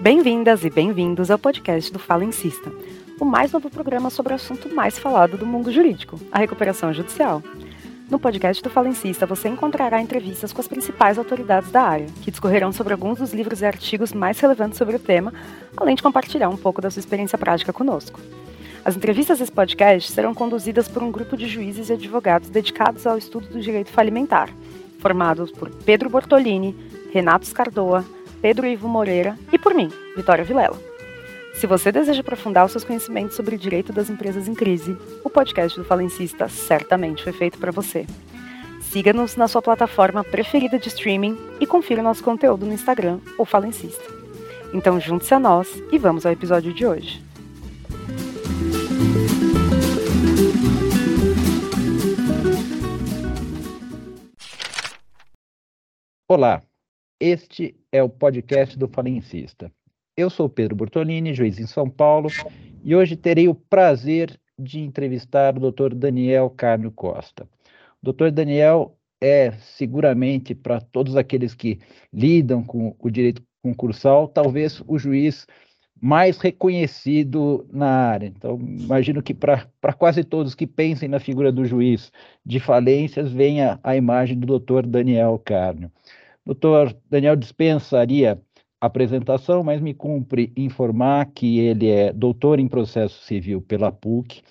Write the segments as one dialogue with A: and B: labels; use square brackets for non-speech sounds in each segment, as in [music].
A: Bem-vindas e bem-vindos ao podcast do Fala Insista, o mais novo programa sobre o assunto mais falado do mundo jurídico, a recuperação judicial. No podcast do Fala Insista, você encontrará entrevistas com as principais autoridades da área, que discorrerão sobre alguns dos livros e artigos mais relevantes sobre o tema, além de compartilhar um pouco da sua experiência prática conosco. As entrevistas desse podcast serão conduzidas por um grupo de juízes e advogados dedicados ao estudo do direito falimentar, formados por Pedro Bortolini, Renato Scardoa, Pedro Ivo Moreira e por mim, Vitória Vilela. Se você deseja aprofundar os seus conhecimentos sobre o direito das empresas em crise, o podcast do Falencista certamente foi feito para você. Siga-nos na sua plataforma preferida de streaming e confira nosso conteúdo no Instagram, o Falencista. Então junte-se a nós e vamos ao episódio de hoje.
B: Olá, este é o podcast do Falencista. Eu sou Pedro Bortolini, juiz em São Paulo, e hoje terei o prazer de entrevistar o Dr. Daniel Carmo Costa. O Dr. Daniel é seguramente para todos aqueles que lidam com o direito concursal, talvez o juiz mais reconhecido na área. Então, imagino que para quase todos que pensem na figura do juiz de falências, venha a imagem do doutor Daniel Carnio. Doutor Daniel dispensaria apresentação, mas me cumpre informar que ele é doutor em processo civil pela PUC,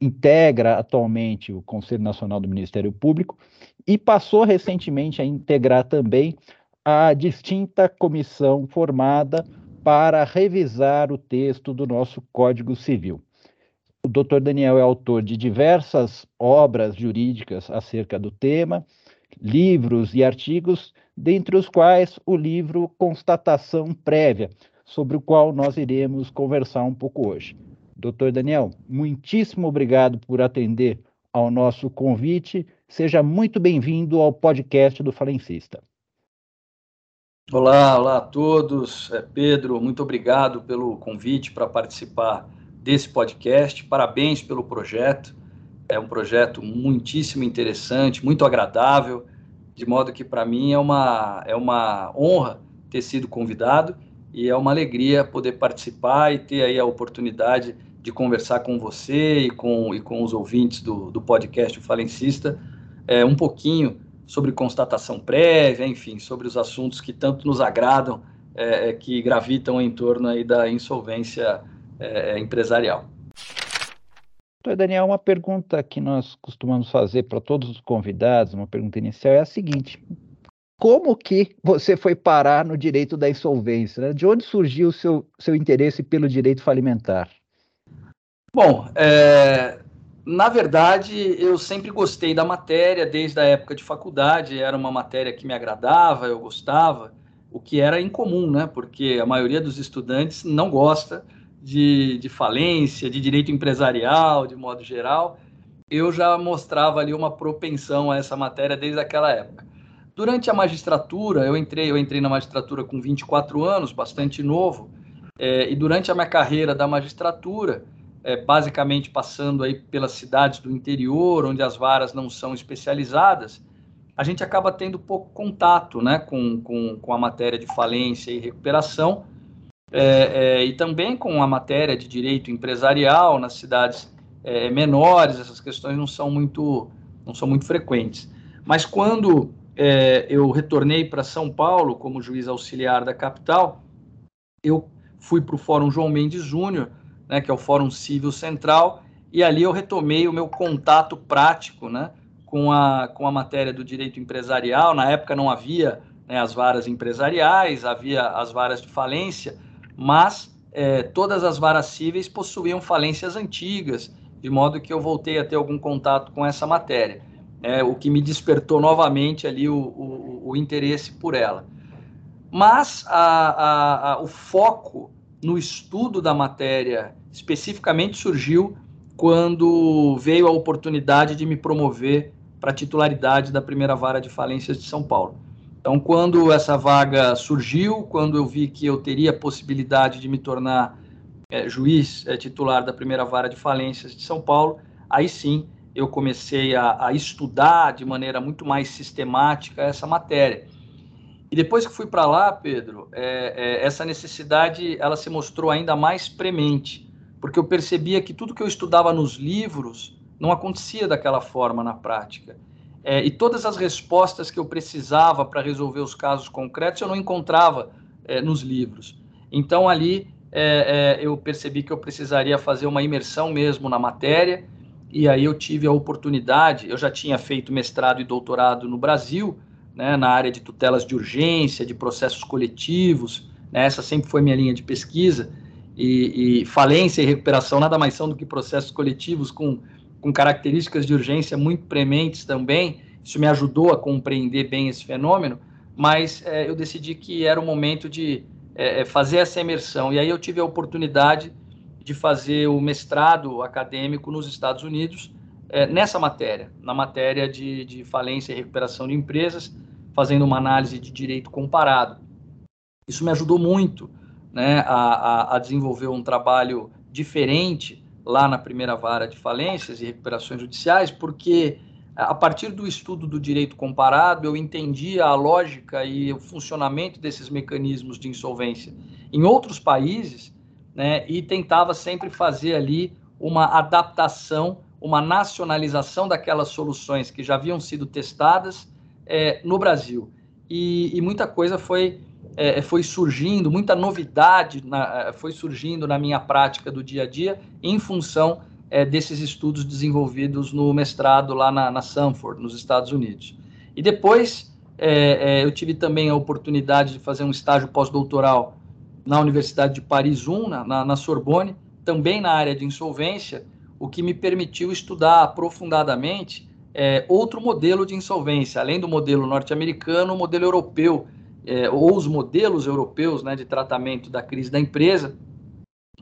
B: integra atualmente o Conselho Nacional do Ministério Público e passou recentemente a integrar também a distinta comissão formada para revisar o texto do nosso Código Civil. O Dr. Daniel é autor de diversas obras jurídicas acerca do tema, livros e artigos, dentre os quais o livro Constatação Prévia, sobre o qual nós iremos conversar um pouco hoje. Doutor Daniel, muitíssimo obrigado por atender ao nosso convite. Seja muito bem-vindo ao podcast do Falencista.
C: Olá, olá a todos. É Pedro, muito obrigado pelo convite para participar desse podcast. Parabéns pelo projeto. É um projeto muitíssimo interessante, muito agradável, de modo que para mim é uma, é uma honra ter sido convidado e é uma alegria poder participar e ter aí a oportunidade de conversar com você e com, e com os ouvintes do, do podcast Falencista é, um pouquinho sobre constatação prévia, enfim, sobre os assuntos que tanto nos agradam, é, é que gravitam em torno aí da insolvência é, empresarial.
B: Doutor Daniel, uma pergunta que nós costumamos fazer para todos os convidados, uma pergunta inicial, é a seguinte: como que você foi parar no direito da insolvência? Né? De onde surgiu o seu, seu interesse pelo direito falimentar?
C: Bom, é, na verdade, eu sempre gostei da matéria, desde a época de faculdade, era uma matéria que me agradava, eu gostava, o que era incomum, né? Porque a maioria dos estudantes não gosta de, de falência, de direito empresarial, de modo geral, eu já mostrava ali uma propensão a essa matéria desde aquela época. Durante a magistratura, eu entrei, eu entrei na magistratura com 24 anos, bastante novo, é, e durante a minha carreira da magistratura, é, basicamente passando aí pelas cidades do interior, onde as varas não são especializadas, a gente acaba tendo pouco contato né, com, com, com a matéria de falência e recuperação, é, é, e também com a matéria de direito empresarial nas cidades é, menores, essas questões não são muito, não são muito frequentes. Mas quando é, eu retornei para São Paulo como juiz auxiliar da capital, eu fui para o Fórum João Mendes Júnior, né, que é o Fórum Civil Central, e ali eu retomei o meu contato prático né, com, a, com a matéria do direito empresarial. Na época não havia né, as varas empresariais, havia as varas de falência, mas é, todas as varas cíveis possuíam falências antigas, de modo que eu voltei a ter algum contato com essa matéria, é, o que me despertou novamente ali o, o, o interesse por ela. Mas a, a, a, o foco no estudo da matéria especificamente surgiu quando veio a oportunidade de me promover para a titularidade da primeira vara de falências de São Paulo. Então, quando essa vaga surgiu, quando eu vi que eu teria a possibilidade de me tornar é, juiz é, titular da primeira vara de falências de São Paulo, aí sim eu comecei a, a estudar de maneira muito mais sistemática essa matéria. E depois que fui para lá, Pedro, é, é, essa necessidade ela se mostrou ainda mais premente, porque eu percebia que tudo que eu estudava nos livros não acontecia daquela forma na prática. É, e todas as respostas que eu precisava para resolver os casos concretos eu não encontrava é, nos livros. Então ali é, é, eu percebi que eu precisaria fazer uma imersão mesmo na matéria, e aí eu tive a oportunidade. Eu já tinha feito mestrado e doutorado no Brasil, né, na área de tutelas de urgência, de processos coletivos, né, essa sempre foi minha linha de pesquisa, e, e falência e recuperação nada mais são do que processos coletivos com com características de urgência muito prementes também. Isso me ajudou a compreender bem esse fenômeno, mas é, eu decidi que era o momento de é, é, fazer essa imersão. E aí eu tive a oportunidade de fazer o mestrado acadêmico nos Estados Unidos é, nessa matéria, na matéria de, de falência e recuperação de empresas, fazendo uma análise de direito comparado. Isso me ajudou muito né, a, a, a desenvolver um trabalho diferente lá na primeira vara de falências e recuperações judiciais, porque a partir do estudo do direito comparado, eu entendia a lógica e o funcionamento desses mecanismos de insolvência em outros países, né, e tentava sempre fazer ali uma adaptação, uma nacionalização daquelas soluções que já haviam sido testadas é, no Brasil. E, e muita coisa foi é, é, foi surgindo, muita novidade na, é, foi surgindo na minha prática do dia a dia em função é, desses estudos desenvolvidos no mestrado lá na, na Sanford, nos Estados Unidos. E depois é, é eu tive também a oportunidade de fazer um estágio pós-doutoral na Universidade de Paris 1, na, na Sorbonne, também na área de insolvência, o que me permitiu estudar aprofundadamente é, outro modelo de insolvência, além do modelo norte-americano, o modelo europeu é, ou os modelos europeus né, de tratamento da crise da empresa,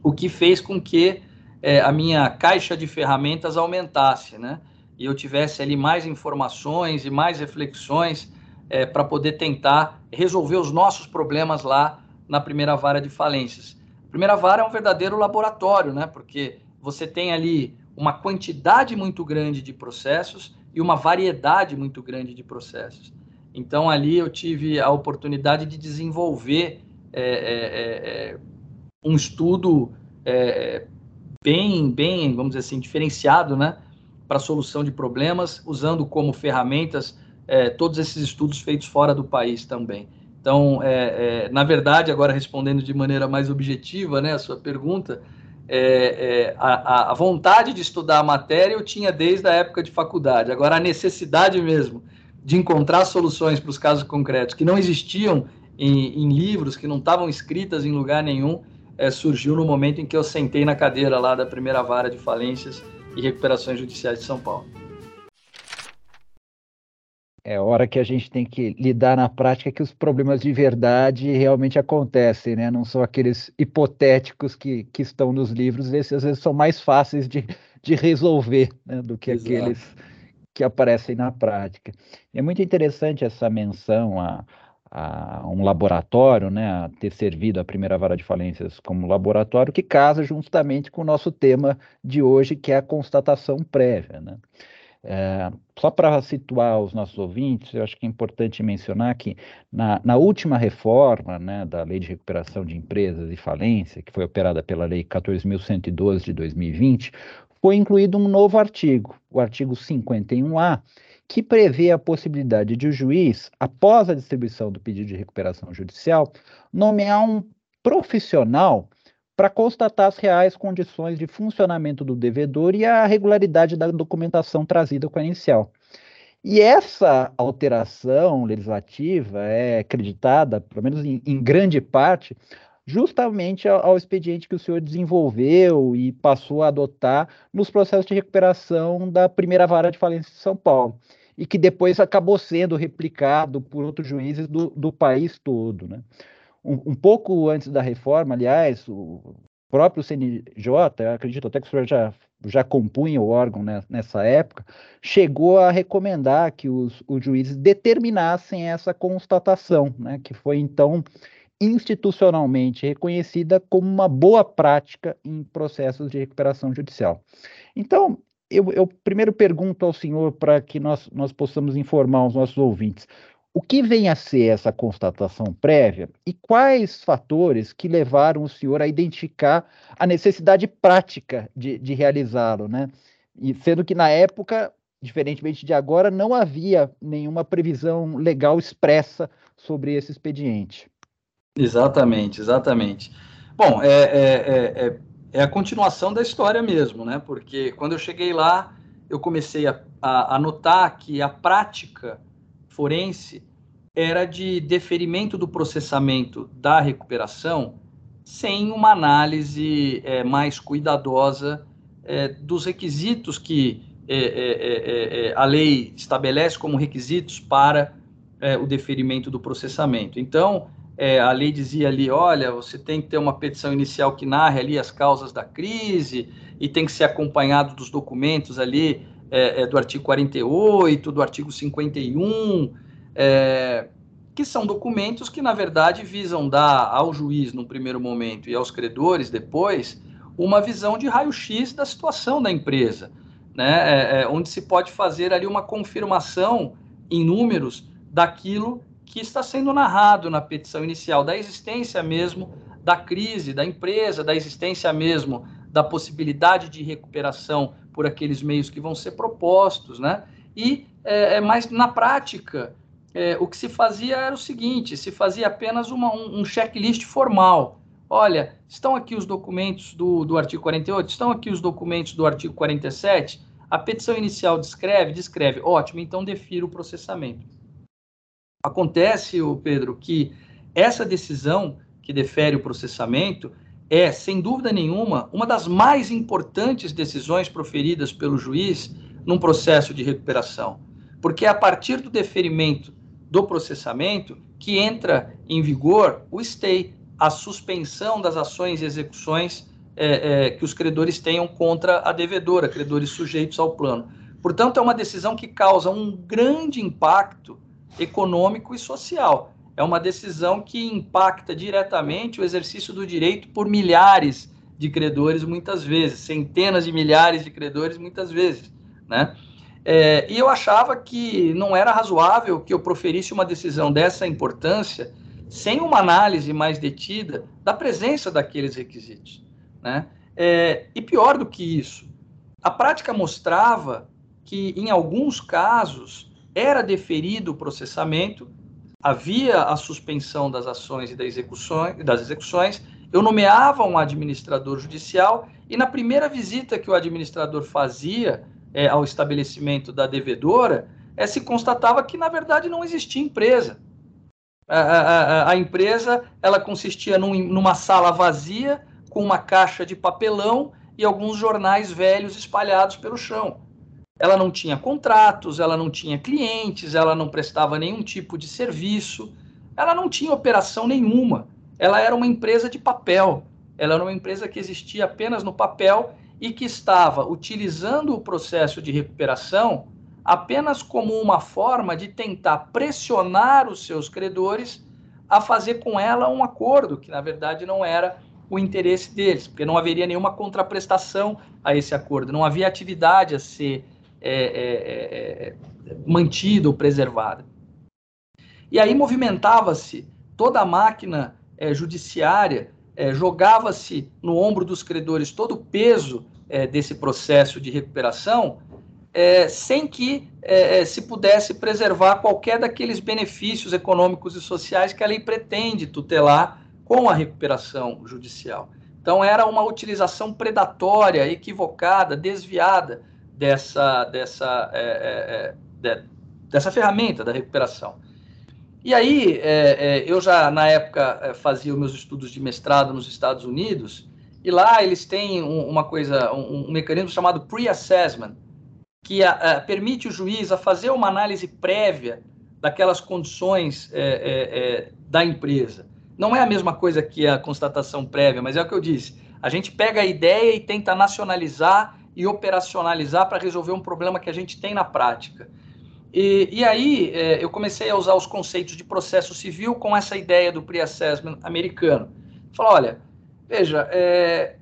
C: o que fez com que é, a minha caixa de ferramentas aumentasse, né? E eu tivesse ali mais informações e mais reflexões é, para poder tentar resolver os nossos problemas lá na primeira vara de falências. A primeira vara é um verdadeiro laboratório, né? Porque você tem ali uma quantidade muito grande de processos e uma variedade muito grande de processos. Então, ali eu tive a oportunidade de desenvolver é, é, é, é um estudo é, bem, bem, vamos dizer assim, diferenciado, né, para solução de problemas, usando como ferramentas é, todos esses estudos feitos fora do país também. Então, na verdade, agora respondendo de maneira mais objetiva, né, a sua pergunta, a, a vontade de estudar a matéria eu tinha desde a época de faculdade. Agora, a necessidade mesmo de encontrar soluções para os casos concretos que não existiam em, em, livros, que não estavam escritas em lugar nenhum, é, surgiu no momento em que eu sentei na cadeira lá da primeira vara de falências e recuperações judiciais de São Paulo.
B: É hora que a gente tem que lidar na prática que os problemas de verdade realmente acontecem, né? Não são aqueles hipotéticos que, que estão nos livros, esses às vezes são mais fáceis de, de resolver né? do que Exato. aqueles que aparecem na prática. É muito interessante essa menção a, a um laboratório, né, a ter servido a primeira vara de falências como laboratório, que casa justamente com o nosso tema de hoje, que é a constatação prévia. Né? É, só para situar os nossos ouvintes, eu acho que é importante mencionar que na, na última reforma né, da Lei de Recuperação de Empresas e Falência, que foi operada pela Lei 14.112 de 2020, foi incluído um novo artigo, o artigo 51A, que prevê a possibilidade de o juiz, após a distribuição do pedido de recuperação judicial, nomear um profissional para constatar as reais condições de funcionamento do devedor e a regularidade da documentação trazida com a inicial. E essa alteração legislativa é acreditada, pelo menos em, em grande parte, justamente ao, ao, expediente que o senhor desenvolveu e passou a adotar nos processos de recuperação da primeira vara de falência de São Paulo, e que depois acabou sendo replicado por outros juízes do, do país todo. Né? Um, um, pouco antes da reforma, aliás, o próprio CNJ, acredito até que o senhor já, já compunha o órgão né, nessa época, chegou a recomendar que os, os juízes determinassem essa constatação, né, que foi então institucionalmente reconhecida como uma boa prática em processos de recuperação judicial. Então, eu, eu primeiro pergunto ao senhor para que nós, nós possamos informar os nossos ouvintes. O que vem a ser essa constatação prévia e quais fatores que levaram o senhor a identificar a necessidade prática de, de realizá-lo, né? E sendo que na época, diferentemente de agora, não havia nenhuma previsão legal expressa sobre esse expediente.
C: Exatamente, exatamente. Bom, é, é, é, é, a continuação da história mesmo, né? Porque quando eu cheguei lá, eu comecei a, a, a notar que a prática forense era de deferimento do processamento da recuperação sem uma análise é, mais cuidadosa é, dos requisitos que é, é, é, é a lei estabelece como requisitos para o deferimento do processamento. Então, a lei dizia ali, olha, você tem que ter uma petição inicial que narre ali as causas da crise e tem que ser acompanhado dos documentos ali do artigo 48, do artigo 51, é, que são documentos que, na verdade, visam dar ao juiz, num primeiro momento, e aos credores depois, uma visão de raio-x da situação da empresa, né? É, é, onde se pode fazer ali uma confirmação em números daquilo que está sendo narrado na petição inicial, da existência mesmo da crise da empresa, da existência mesmo da possibilidade de recuperação por aqueles meios que vão ser propostos, né? E, é, é mas na prática, é, o que se fazia era o seguinte: se fazia apenas uma, um, um checklist formal. Olha, estão aqui os documentos do, do artigo 48, estão aqui os documentos do artigo 47. A petição inicial descreve, descreve, ótimo, então defira o processamento. Acontece, o Pedro, que essa decisão que defere o processamento é, sem dúvida nenhuma, uma das mais importantes decisões proferidas pelo juiz num processo de recuperação, porque é a partir do deferimento do processamento que entra em vigor o stay, a suspensão das ações e execuções é, é, que os credores tenham contra a devedora, credores sujeitos ao plano. Portanto, é uma decisão que causa um grande impacto econômico e social. É uma decisão que impacta diretamente o exercício do direito por milhares de credores, muitas vezes, centenas de milhares de credores, muitas vezes, né? É, e eu achava que não era razoável que eu proferisse uma decisão dessa importância sem uma análise mais detida da presença daqueles requisitos. Né? É, e pior do que isso, a prática mostrava que, em alguns casos, era deferido o processamento, havia a suspensão das ações e das execuções, eu nomeava um administrador judicial e, na primeira visita que o administrador fazia é, ao estabelecimento da devedora, é, se constatava que, na verdade, não existia empresa. A, a, a empresa ela consistia num, numa sala vazia, com uma caixa de papelão e alguns jornais velhos espalhados pelo chão. Ela não tinha contratos, ela não tinha clientes, ela não prestava nenhum tipo de serviço, ela não tinha operação nenhuma. Ela era uma empresa de papel. Ela era uma empresa que existia apenas no papel e que estava utilizando o processo de recuperação apenas como uma forma de tentar pressionar os seus credores a fazer com ela um acordo, que na verdade não era o interesse deles, porque não haveria nenhuma contraprestação a esse acordo, não havia atividade a ser é, é, é, mantida ou preservada. E aí movimentava-se toda a máquina é, judiciária é, jogava-se no ombro dos credores todo o peso é, desse processo de recuperação, é, sem que é, é, se pudesse preservar qualquer daqueles benefícios econômicos e sociais que a lei pretende tutelar com a recuperação judicial. Então, era uma utilização predatória, equivocada, desviada dessa, dessa, é, de, dessa ferramenta da recuperação. E aí, é, é, eu já na época é, fazia meus estudos de mestrado nos Estados Unidos, e lá eles têm um, uma coisa, um, um, mecanismo chamado pre-assessment, que a, a, permite o juiz a fazer uma análise prévia daquelas condições é, é, é, da empresa. Não é a mesma coisa que a constatação prévia, mas é o que eu disse. A gente pega a ideia e tenta nacionalizar e operacionalizar para resolver um problema que a gente tem na prática. E, e aí é, eu comecei a usar os conceitos de processo civil com essa ideia do pre-assessment americano. Falar, olha, veja, é,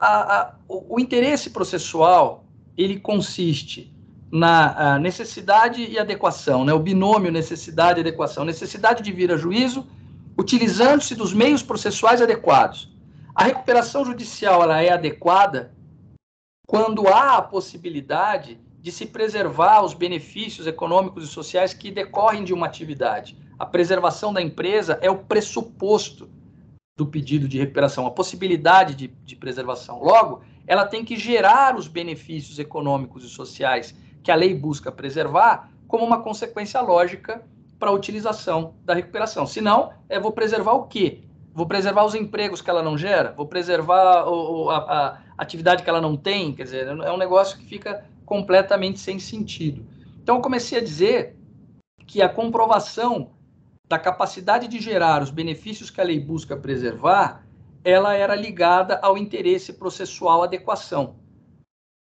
C: a, a, o, o, interesse processual ele consiste na necessidade e adequação, né? o binômio necessidade e adequação. Necessidade de vir a juízo utilizando-se dos meios processuais adequados. A recuperação judicial ela é adequada quando há a possibilidade de se preservar os benefícios econômicos e sociais que decorrem de uma atividade. A preservação da empresa é o pressuposto do pedido de recuperação, a possibilidade de, de preservação. Logo, ela tem que gerar os benefícios econômicos e sociais que a lei busca preservar como uma consequência lógica para a utilização da recuperação. Senão, é vou preservar o quê? Vou preservar os empregos que ela não gera? Vou preservar o, a, a atividade que ela não tem? Quer dizer, é um negócio que fica completamente sem sentido. Então, eu comecei a dizer que a comprovação da capacidade de gerar os benefícios que a lei busca preservar, ela era ligada ao interesse processual adequação.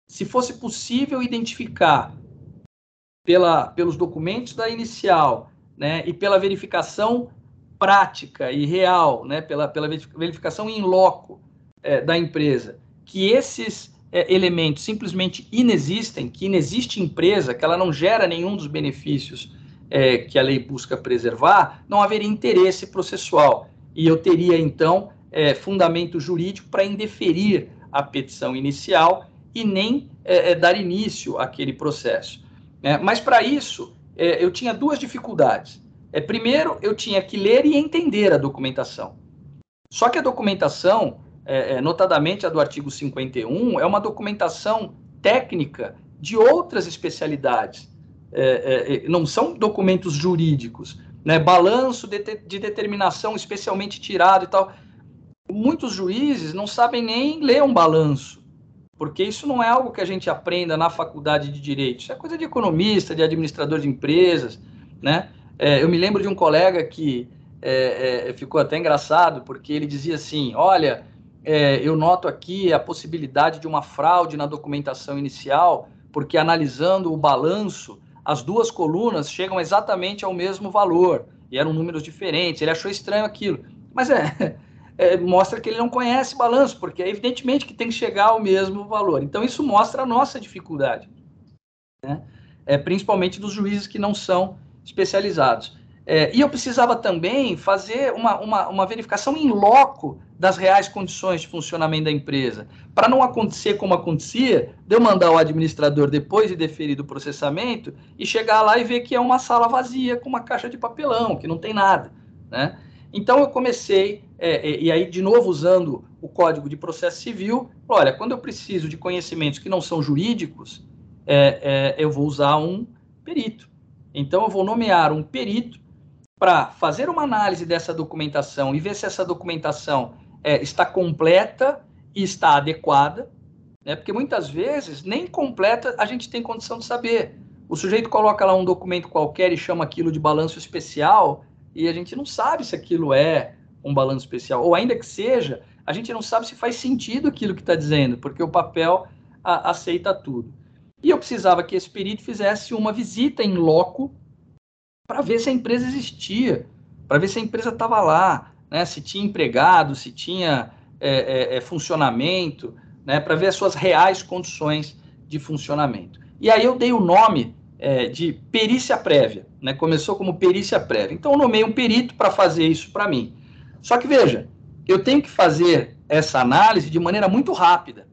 C: Se fosse possível identificar pela, pelos documentos da inicial né, e pela verificação prática e real, né, pela, pela verificação em loco é, da empresa, que esses é, elementos simplesmente inexistem, que inexiste empresa, que ela não gera nenhum dos benefícios é, que a lei busca preservar, não haveria interesse processual. E eu teria, então, é, fundamento jurídico para indeferir a petição inicial e nem é, é, dar início àquele processo. Né? Mas, para isso, é, eu tinha duas dificuldades. É, primeiro, eu tinha que ler e entender a documentação. Só que a documentação, é, notadamente a do artigo 51, é uma documentação técnica de outras especialidades é, é, é, não são documentos jurídicos, né? Balanço de, de determinação especialmente tirado e tal. Muitos juízes não sabem nem ler um balanço, porque isso não é algo que a gente aprenda na faculdade de direito. Isso é coisa de economista, de administrador de empresas, né? É, eu me lembro de um colega que é, é, ficou até engraçado, porque ele dizia assim: Olha, é, eu noto aqui a possibilidade de uma fraude na documentação inicial, porque analisando o balanço, as duas colunas chegam exatamente ao mesmo valor, e eram números diferentes, ele achou estranho aquilo. Mas é, [laughs] é, mostra que ele não conhece balanço, porque é evidentemente que tem que chegar ao mesmo valor. Então, isso mostra a nossa dificuldade, né? é, principalmente dos juízes que não são especializados. É, e eu precisava também fazer uma, uma, uma verificação em loco das reais condições de funcionamento da empresa. Para não acontecer como acontecia, de eu mandar o administrador depois de deferido o processamento e chegar lá e ver que é uma sala vazia com uma caixa de papelão, que não tem nada. Né? Então eu comecei, é, é, e aí de novo usando o Código de Processo Civil, olha, quando eu preciso de conhecimentos que não são jurídicos, é, é eu vou usar um perito. Então eu vou nomear um perito para fazer uma análise dessa documentação e ver se essa documentação é, está completa e está adequada, né? porque muitas vezes nem completa a gente tem condição de saber. O sujeito coloca lá um documento qualquer e chama aquilo de balanço especial e a gente não sabe se aquilo é um balanço especial, ou ainda que seja, a gente não sabe se faz sentido aquilo que está dizendo, porque o papel a, aceita tudo. E eu precisava que esse perito fizesse uma visita em loco para ver se a empresa existia, para ver se a empresa estava lá, né, se tinha empregado, se tinha é, é, é funcionamento, né, para ver as suas reais condições de funcionamento. E aí eu dei o nome é, de perícia prévia, né, começou como perícia prévia. Então eu nomei um perito para fazer isso para mim. Só que veja, eu tenho que fazer essa análise de maneira muito rápida,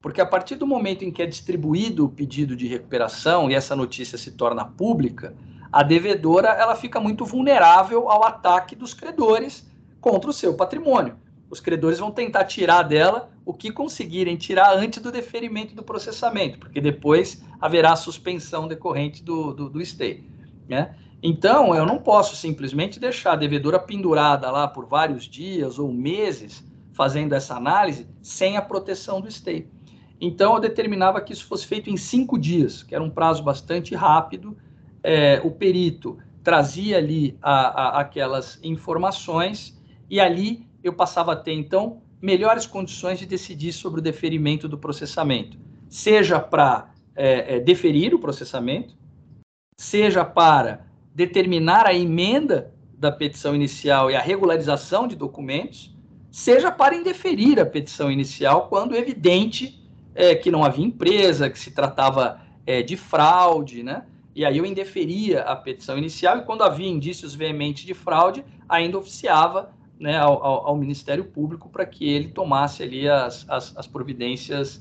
C: porque a partir do momento em que é distribuído o pedido de recuperação e essa notícia se torna pública, a devedora ela fica muito vulnerável ao ataque dos credores contra o seu patrimônio. Os credores vão tentar tirar dela o que conseguirem tirar antes do deferimento do processamento, porque depois haverá suspensão decorrente do, do, do stay. Né? Então, eu não posso simplesmente deixar a devedora pendurada lá por vários dias ou meses fazendo essa análise sem a proteção do stay. Então, eu determinava que isso fosse feito em cinco dias, que era um prazo bastante rápido. É, o perito trazia ali a, a, aquelas informações e ali eu passava a ter, então, melhores condições de decidir sobre o deferimento do processamento, seja para é, é, deferir o processamento, seja para determinar a emenda da petição inicial e a regularização de documentos, seja para indeferir a petição inicial quando evidente é, que não havia empresa, que se tratava é, de fraude, né? E aí eu indeferia a petição inicial e quando havia indícios veementes de fraude, ainda oficiava né, ao, ao, Ministério Público para que ele tomasse ali as, as, as providências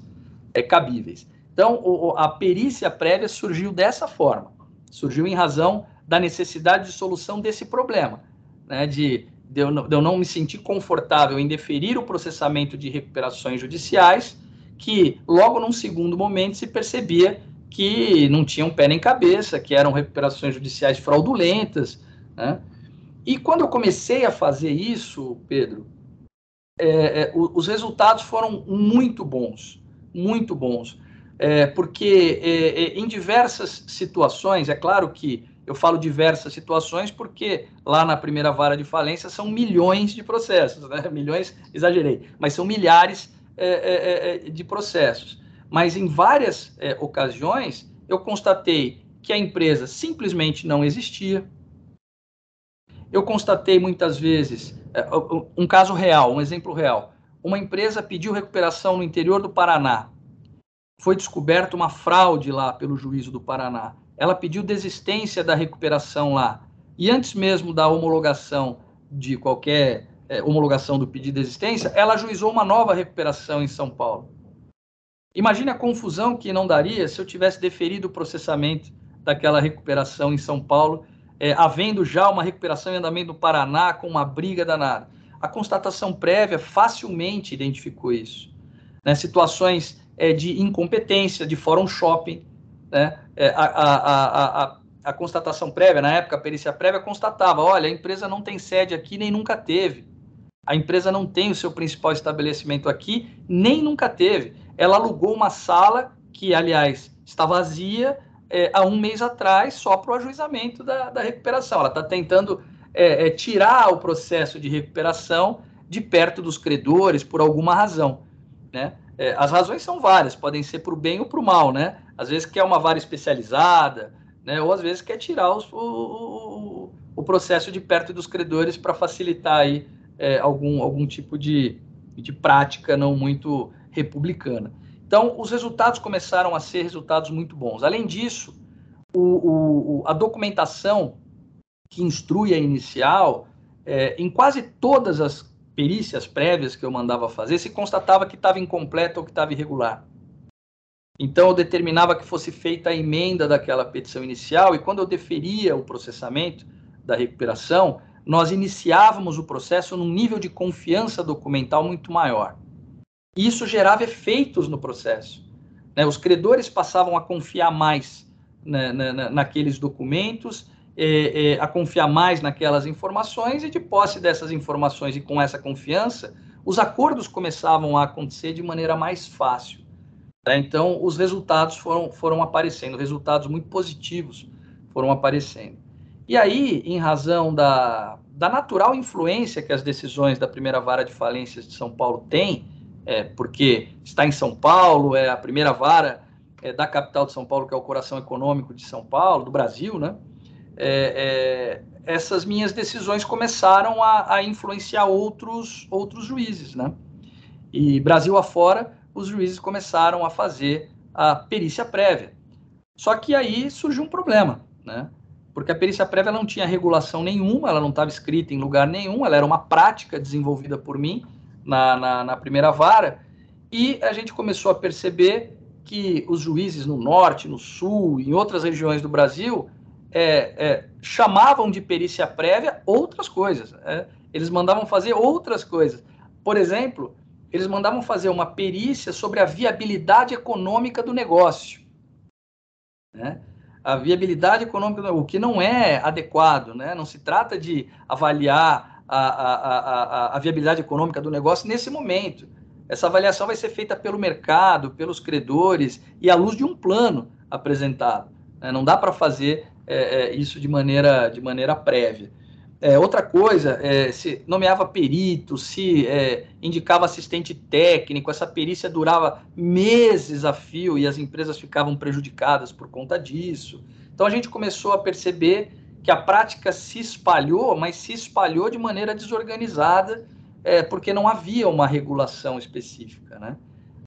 C: é, cabíveis. Então, o, a perícia prévia surgiu dessa forma, surgiu em razão da necessidade de solução desse problema, né, de, de, eu, de eu não me sentir confortável em deferir o processamento de recuperações judiciais, que logo num segundo momento se percebia que não tinham pé nem cabeça, que eram recuperações judiciais fraudulentas, né? E quando eu comecei a fazer isso, Pedro, é, é, os resultados foram muito bons, muito bons, é, porque é, é, em diversas situações, é claro que eu falo diversas situações porque lá na primeira vara de falência são milhões de processos, né? [laughs] milhões, exagerei, mas são milhares é, de processos. Mas em várias ocasiões eu constatei que a empresa simplesmente não existia, eu constatei muitas vezes é, um caso real, um exemplo real. Uma empresa pediu recuperação no interior do Paraná. Foi descoberta uma fraude lá pelo juízo do Paraná. Ela pediu desistência da recuperação lá. E antes mesmo da homologação de qualquer é, homologação do pedido de desistência, ela ajuizou uma nova recuperação em São Paulo. Imagine a confusão que não daria se eu tivesse deferido o processamento daquela recuperação em São Paulo é, havendo já uma recuperação em andamento no Paraná com uma briga danada. A constatação prévia facilmente identificou isso. Né? Situações é, de incompetência, de fórum shopping, né? É, a, a, a, a, constatação prévia, na época, a perícia prévia constatava: olha, a empresa não tem sede aqui, nem nunca teve. A empresa não tem o seu principal estabelecimento aqui, nem nunca teve. Ela alugou uma sala que, aliás, está vazia é, há um mês atrás só para o ajuizamento da, da, recuperação. Ela está tentando é, é, tirar o processo de recuperação de perto dos credores por alguma razão. Né? É, as razões são várias, podem ser para o bem ou para o mal. Né? Às vezes quer uma vara especializada, né? ou às vezes quer tirar os, o, o, processo de perto dos credores para facilitar aí, é, algum, algum tipo de, de prática não muito republicana. Então, os resultados começaram a ser resultados muito bons. Além disso, o, o, a documentação que instrui a inicial, é, em quase todas as perícias prévias que eu mandava fazer, se constatava que estava incompleta ou que estava irregular. Então, eu determinava que fosse feita a emenda daquela petição inicial, e quando eu deferia o processamento da recuperação, nós iniciávamos o processo num nível de confiança documental muito maior. E isso gerava efeitos no processo. Né? Os credores passavam a confiar mais na, na, naqueles documentos, é, é, a confiar mais naquelas informações, e de posse dessas informações e com essa confiança, os acordos começavam a acontecer de maneira mais fácil. Né? Então, os resultados foram, foram aparecendo, resultados muito positivos foram aparecendo. E aí, em razão da, da natural influência que as decisões da primeira vara de falências de São Paulo têm, é, porque está em São Paulo, é a primeira vara é, da capital de São Paulo, que é o coração econômico de São Paulo, do Brasil, né? É, é, essas minhas decisões começaram a, a, influenciar outros, outros juízes, né? E Brasil afora, os juízes começaram a fazer a perícia prévia. Só que aí surgiu um problema, né? Porque a perícia prévia não tinha regulação nenhuma, ela não estava escrita em lugar nenhum, ela era uma prática desenvolvida por mim, na, na, na primeira vara, e a gente começou a perceber que os juízes no norte, no sul, em outras regiões do Brasil, é, é, chamavam de perícia prévia outras coisas. É, eles mandavam fazer outras coisas. Por exemplo, eles mandavam fazer uma perícia sobre a viabilidade econômica do negócio. Né? A viabilidade econômica, o que não é adequado, né? não se trata de avaliar a, a, a, a viabilidade econômica do negócio nesse momento. Essa avaliação vai ser feita pelo mercado, pelos credores e à luz de um plano apresentado. Né? Não dá para fazer é, é, isso de maneira, de maneira prévia. É, outra coisa, é, se nomeava perito, se é, indicava assistente técnico, essa perícia durava meses a fio e as empresas ficavam prejudicadas por conta disso. Então a gente começou a perceber que a prática se espalhou, mas se espalhou de maneira desorganizada, é, porque não havia uma regulação específica. Né?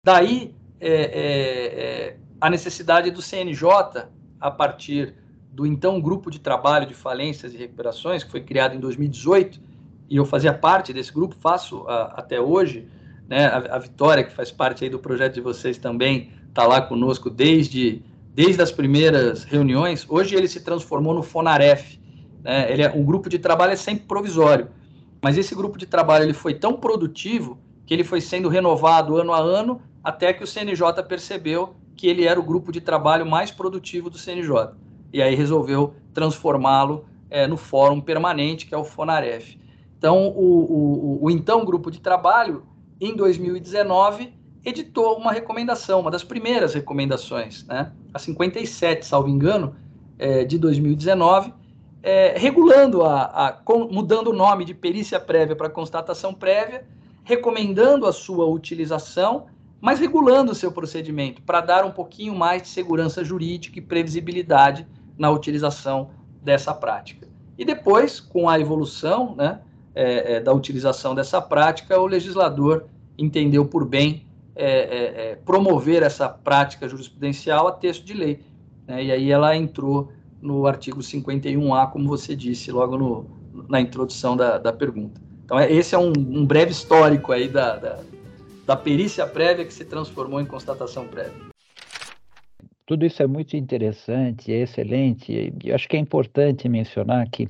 C: Daí é, é, é a necessidade do CNJ, a partir do então Grupo de Trabalho de Falências e Recuperações, que foi criado em 2018, e eu fazia parte desse grupo, faço a, até hoje, né, a, a, Vitória, que faz parte aí do projeto de vocês também, está lá conosco desde, desde as primeiras reuniões. Hoje ele se transformou no Fonaref. Né, ele é, um grupo de trabalho é sempre provisório, mas esse grupo de trabalho ele foi tão produtivo que ele foi sendo renovado ano a ano, até que o CNJ percebeu que ele era o grupo de trabalho mais produtivo do CNJ. E aí resolveu transformá-lo é, no fórum permanente, que é o FONAREF. Então, o, o, o, então grupo de trabalho, em 2019, editou uma recomendação, uma das primeiras recomendações, né, a 57, salvo engano, é, de 2019, é, regulando a, a com, mudando o nome de perícia prévia para constatação prévia, recomendando a sua utilização mas regulando o seu procedimento para dar um pouquinho mais de segurança jurídica e previsibilidade na utilização dessa prática. E depois, com a evolução né, é, é, da utilização dessa prática, o legislador entendeu por bem é, é, é promover essa prática jurisprudencial a texto de lei. Né, e aí ela entrou no artigo 51A, como você disse logo no, na introdução da, da pergunta. Então, é, esse é um, um breve histórico aí da, da da perícia prévia que se transformou em constatação prévia.
B: Tudo isso é muito interessante, é excelente, e acho que é importante mencionar que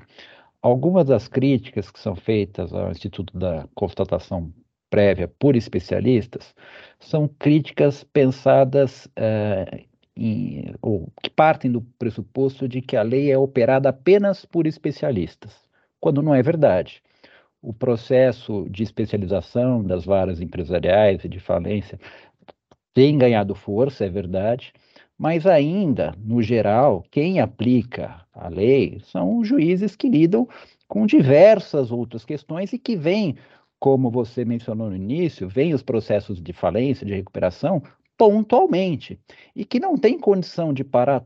B: algumas das críticas que são feitas ao Instituto da Constatação Prévia por especialistas são críticas pensadas uh, em, ou que partem do pressuposto de que a lei é operada apenas por especialistas, quando não é verdade. O processo de especialização das varas empresariais e de falência tem ganhado força, é verdade, mas ainda, no geral, quem aplica a lei são os juízes que lidam com diversas outras questões e que vêm, como você mencionou no início, vêm os processos de falência, de recuperação, pontualmente, e que não tem condição de parar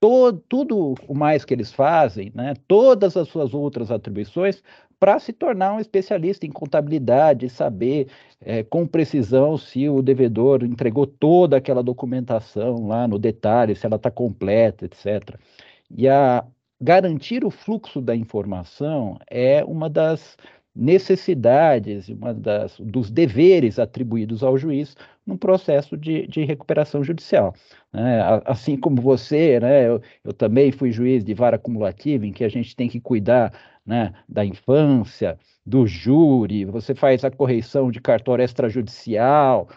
B: todo, tudo o mais que eles fazem, né, todas as suas outras atribuições, para se tornar um especialista em contabilidade, saber é, com precisão se o devedor entregou toda aquela documentação lá no detalhe, se ela está completa, etc. E a garantir o fluxo da informação é uma das necessidades, uma das, dos deveres atribuídos ao juiz num processo de, de recuperação judicial. Né? Assim como você, né, eu, eu, também fui juiz de vara cumulativa, em que a gente tem que cuidar né, da infância, do júri, você faz a correção de cartório extrajudicial,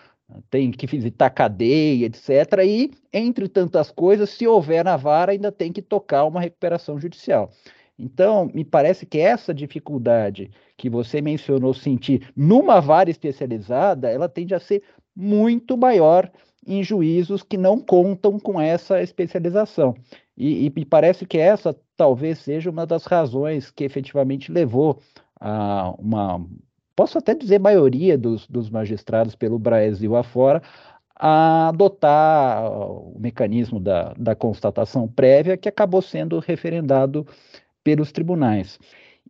B: tem que visitar cadeia, etc. E, entre tantas coisas, se houver na vara, ainda tem que tocar uma recuperação judicial. Então, me parece que essa dificuldade que você mencionou sentir numa vara especializada, ela tende a ser muito maior em juízos que não contam com essa especialização. E, e me parece que essa talvez seja uma das razões que efetivamente levou a uma, posso até dizer, maioria dos, dos magistrados pelo Brasil afora a adotar o mecanismo da, da constatação prévia que acabou sendo referendado pelos tribunais.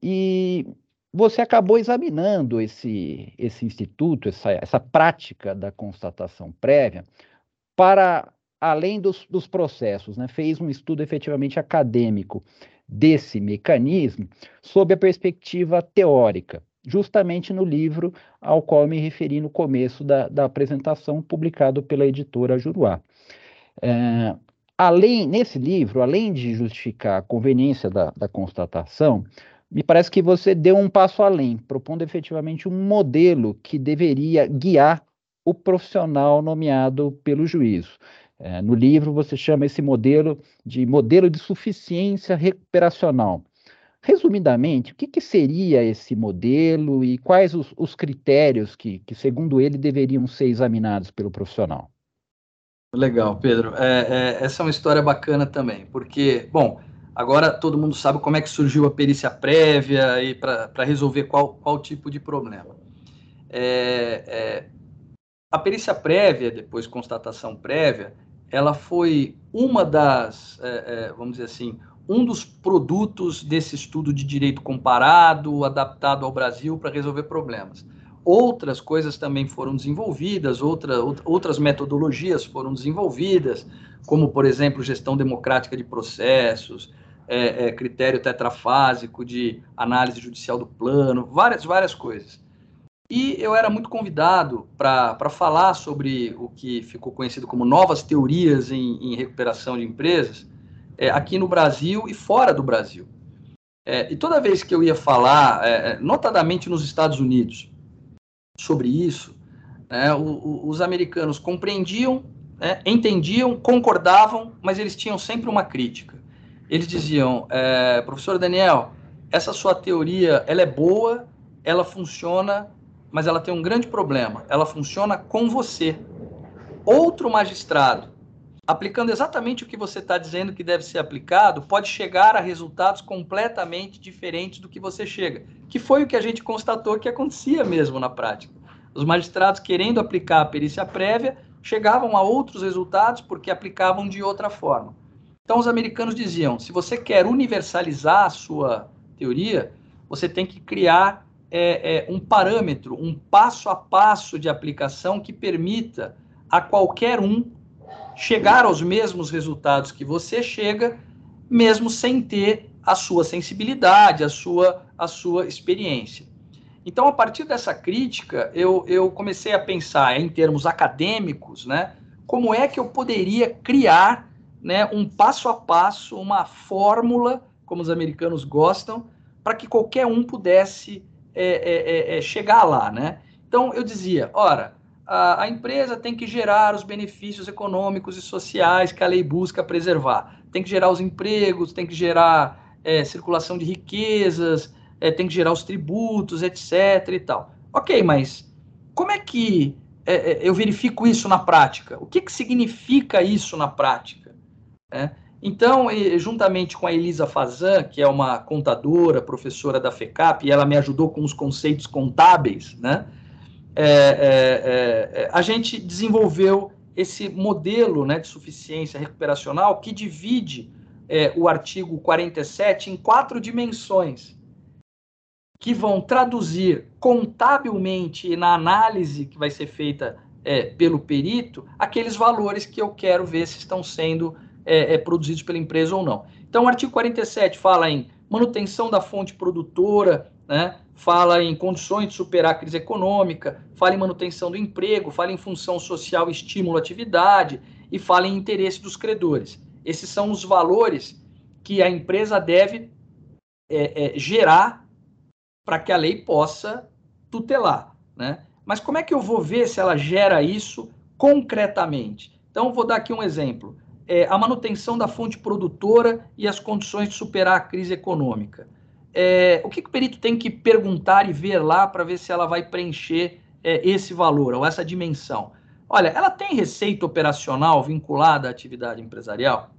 B: E você acabou examinando esse, esse instituto, essa, essa prática da constatação prévia, para além dos, dos processos, né? fez um estudo efetivamente acadêmico desse mecanismo sob a perspectiva teórica, justamente no livro ao qual me referi no começo da, da apresentação, publicado pela editora Juruá. É, além, nesse livro, além de justificar a conveniência da, da constatação, me parece que você deu um passo além, propondo efetivamente um modelo que deveria guiar o profissional nomeado pelo juízo. É, no livro você chama esse modelo de modelo de suficiência recuperacional. Resumidamente, o que, que seria esse modelo e quais os, os critérios que, que, segundo ele, deveriam ser examinados pelo profissional?
C: Legal, Pedro. É, é, essa é uma história bacana também, porque, bom, agora todo mundo sabe como é que surgiu a perícia prévia e para resolver qual, qual tipo de problema. É, é, a perícia prévia, depois constatação prévia, ela foi uma das, é, é, vamos dizer assim, um dos produtos desse estudo de direito comparado, adaptado ao Brasil para resolver problemas. Outras coisas também foram desenvolvidas, outra, outras metodologias foram desenvolvidas, como, por exemplo, gestão democrática de processos, é, é, critério tetrafásico de análise judicial do plano, várias, várias coisas. E eu era muito convidado para falar sobre o que ficou conhecido como novas teorias em, em recuperação de empresas, é, aqui no Brasil e fora do Brasil. É, e toda vez que eu ia falar, é, é notadamente nos Estados Unidos, sobre isso, né, o, o, os americanos compreendiam, né, entendiam, concordavam, mas eles tinham sempre uma crítica. Eles diziam, é, professor Daniel, essa sua teoria ela é boa, ela funciona, mas ela tem um grande problema. Ela funciona com você. Outro magistrado, aplicando exatamente o que você está dizendo que deve ser aplicado, pode chegar a resultados completamente diferentes do que você chega, que foi o que a gente constatou que acontecia mesmo na prática. Os magistrados, querendo aplicar a perícia prévia, chegavam a outros resultados porque aplicavam de outra forma. Então, os americanos diziam: se você quer universalizar a sua teoria, você tem que criar é, é, um parâmetro, um passo a passo de aplicação que permita a qualquer um chegar aos mesmos resultados que você chega, mesmo sem ter a sua sensibilidade, a sua, a sua experiência. Então, a partir dessa crítica, eu, eu comecei a pensar em termos acadêmicos, né, como é que eu poderia criar né, um passo a passo, uma fórmula, como os americanos gostam, para que qualquer um pudesse é, é, é, é chegar lá. Né? Então, eu dizia, ora, a, a, empresa tem que gerar os benefícios econômicos e sociais que a lei busca preservar. Tem que gerar os empregos, tem que gerar é, circulação de riquezas, é, tem que gerar os tributos, etc. e tal. Ok, mas como é que é, é eu verifico isso na prática? O que, que significa isso na prática? É, então, juntamente com a Elisa Fazan, que é uma contadora, professora da FECAP, e ela me ajudou com os conceitos contábeis, né? É, é, é, a gente desenvolveu esse modelo né, de suficiência recuperacional que divide é, o artigo 47 em quatro dimensões, que vão traduzir contabilmente na análise que vai ser feita é, pelo perito aqueles valores que eu quero ver se estão sendo é, produzidos pela empresa ou não. Então, o artigo 47 fala em manutenção da fonte produtora, né? Fala em condições de superar a crise econômica, fala em manutenção do emprego, fala em função social, estímulo, atividade e fala em interesse dos credores. Esses são os valores que a empresa deve é, é, gerar para que a lei possa tutelar. Né? Mas como é que eu vou ver se ela gera isso concretamente? Então, vou dar aqui um exemplo. É, a manutenção da fonte produtora e as condições de superar a crise econômica é, o que, que, o perito tem que perguntar e ver lá para ver se ela vai preencher é, esse valor ou essa dimensão? Olha, ela tem receita operacional vinculada à atividade empresarial?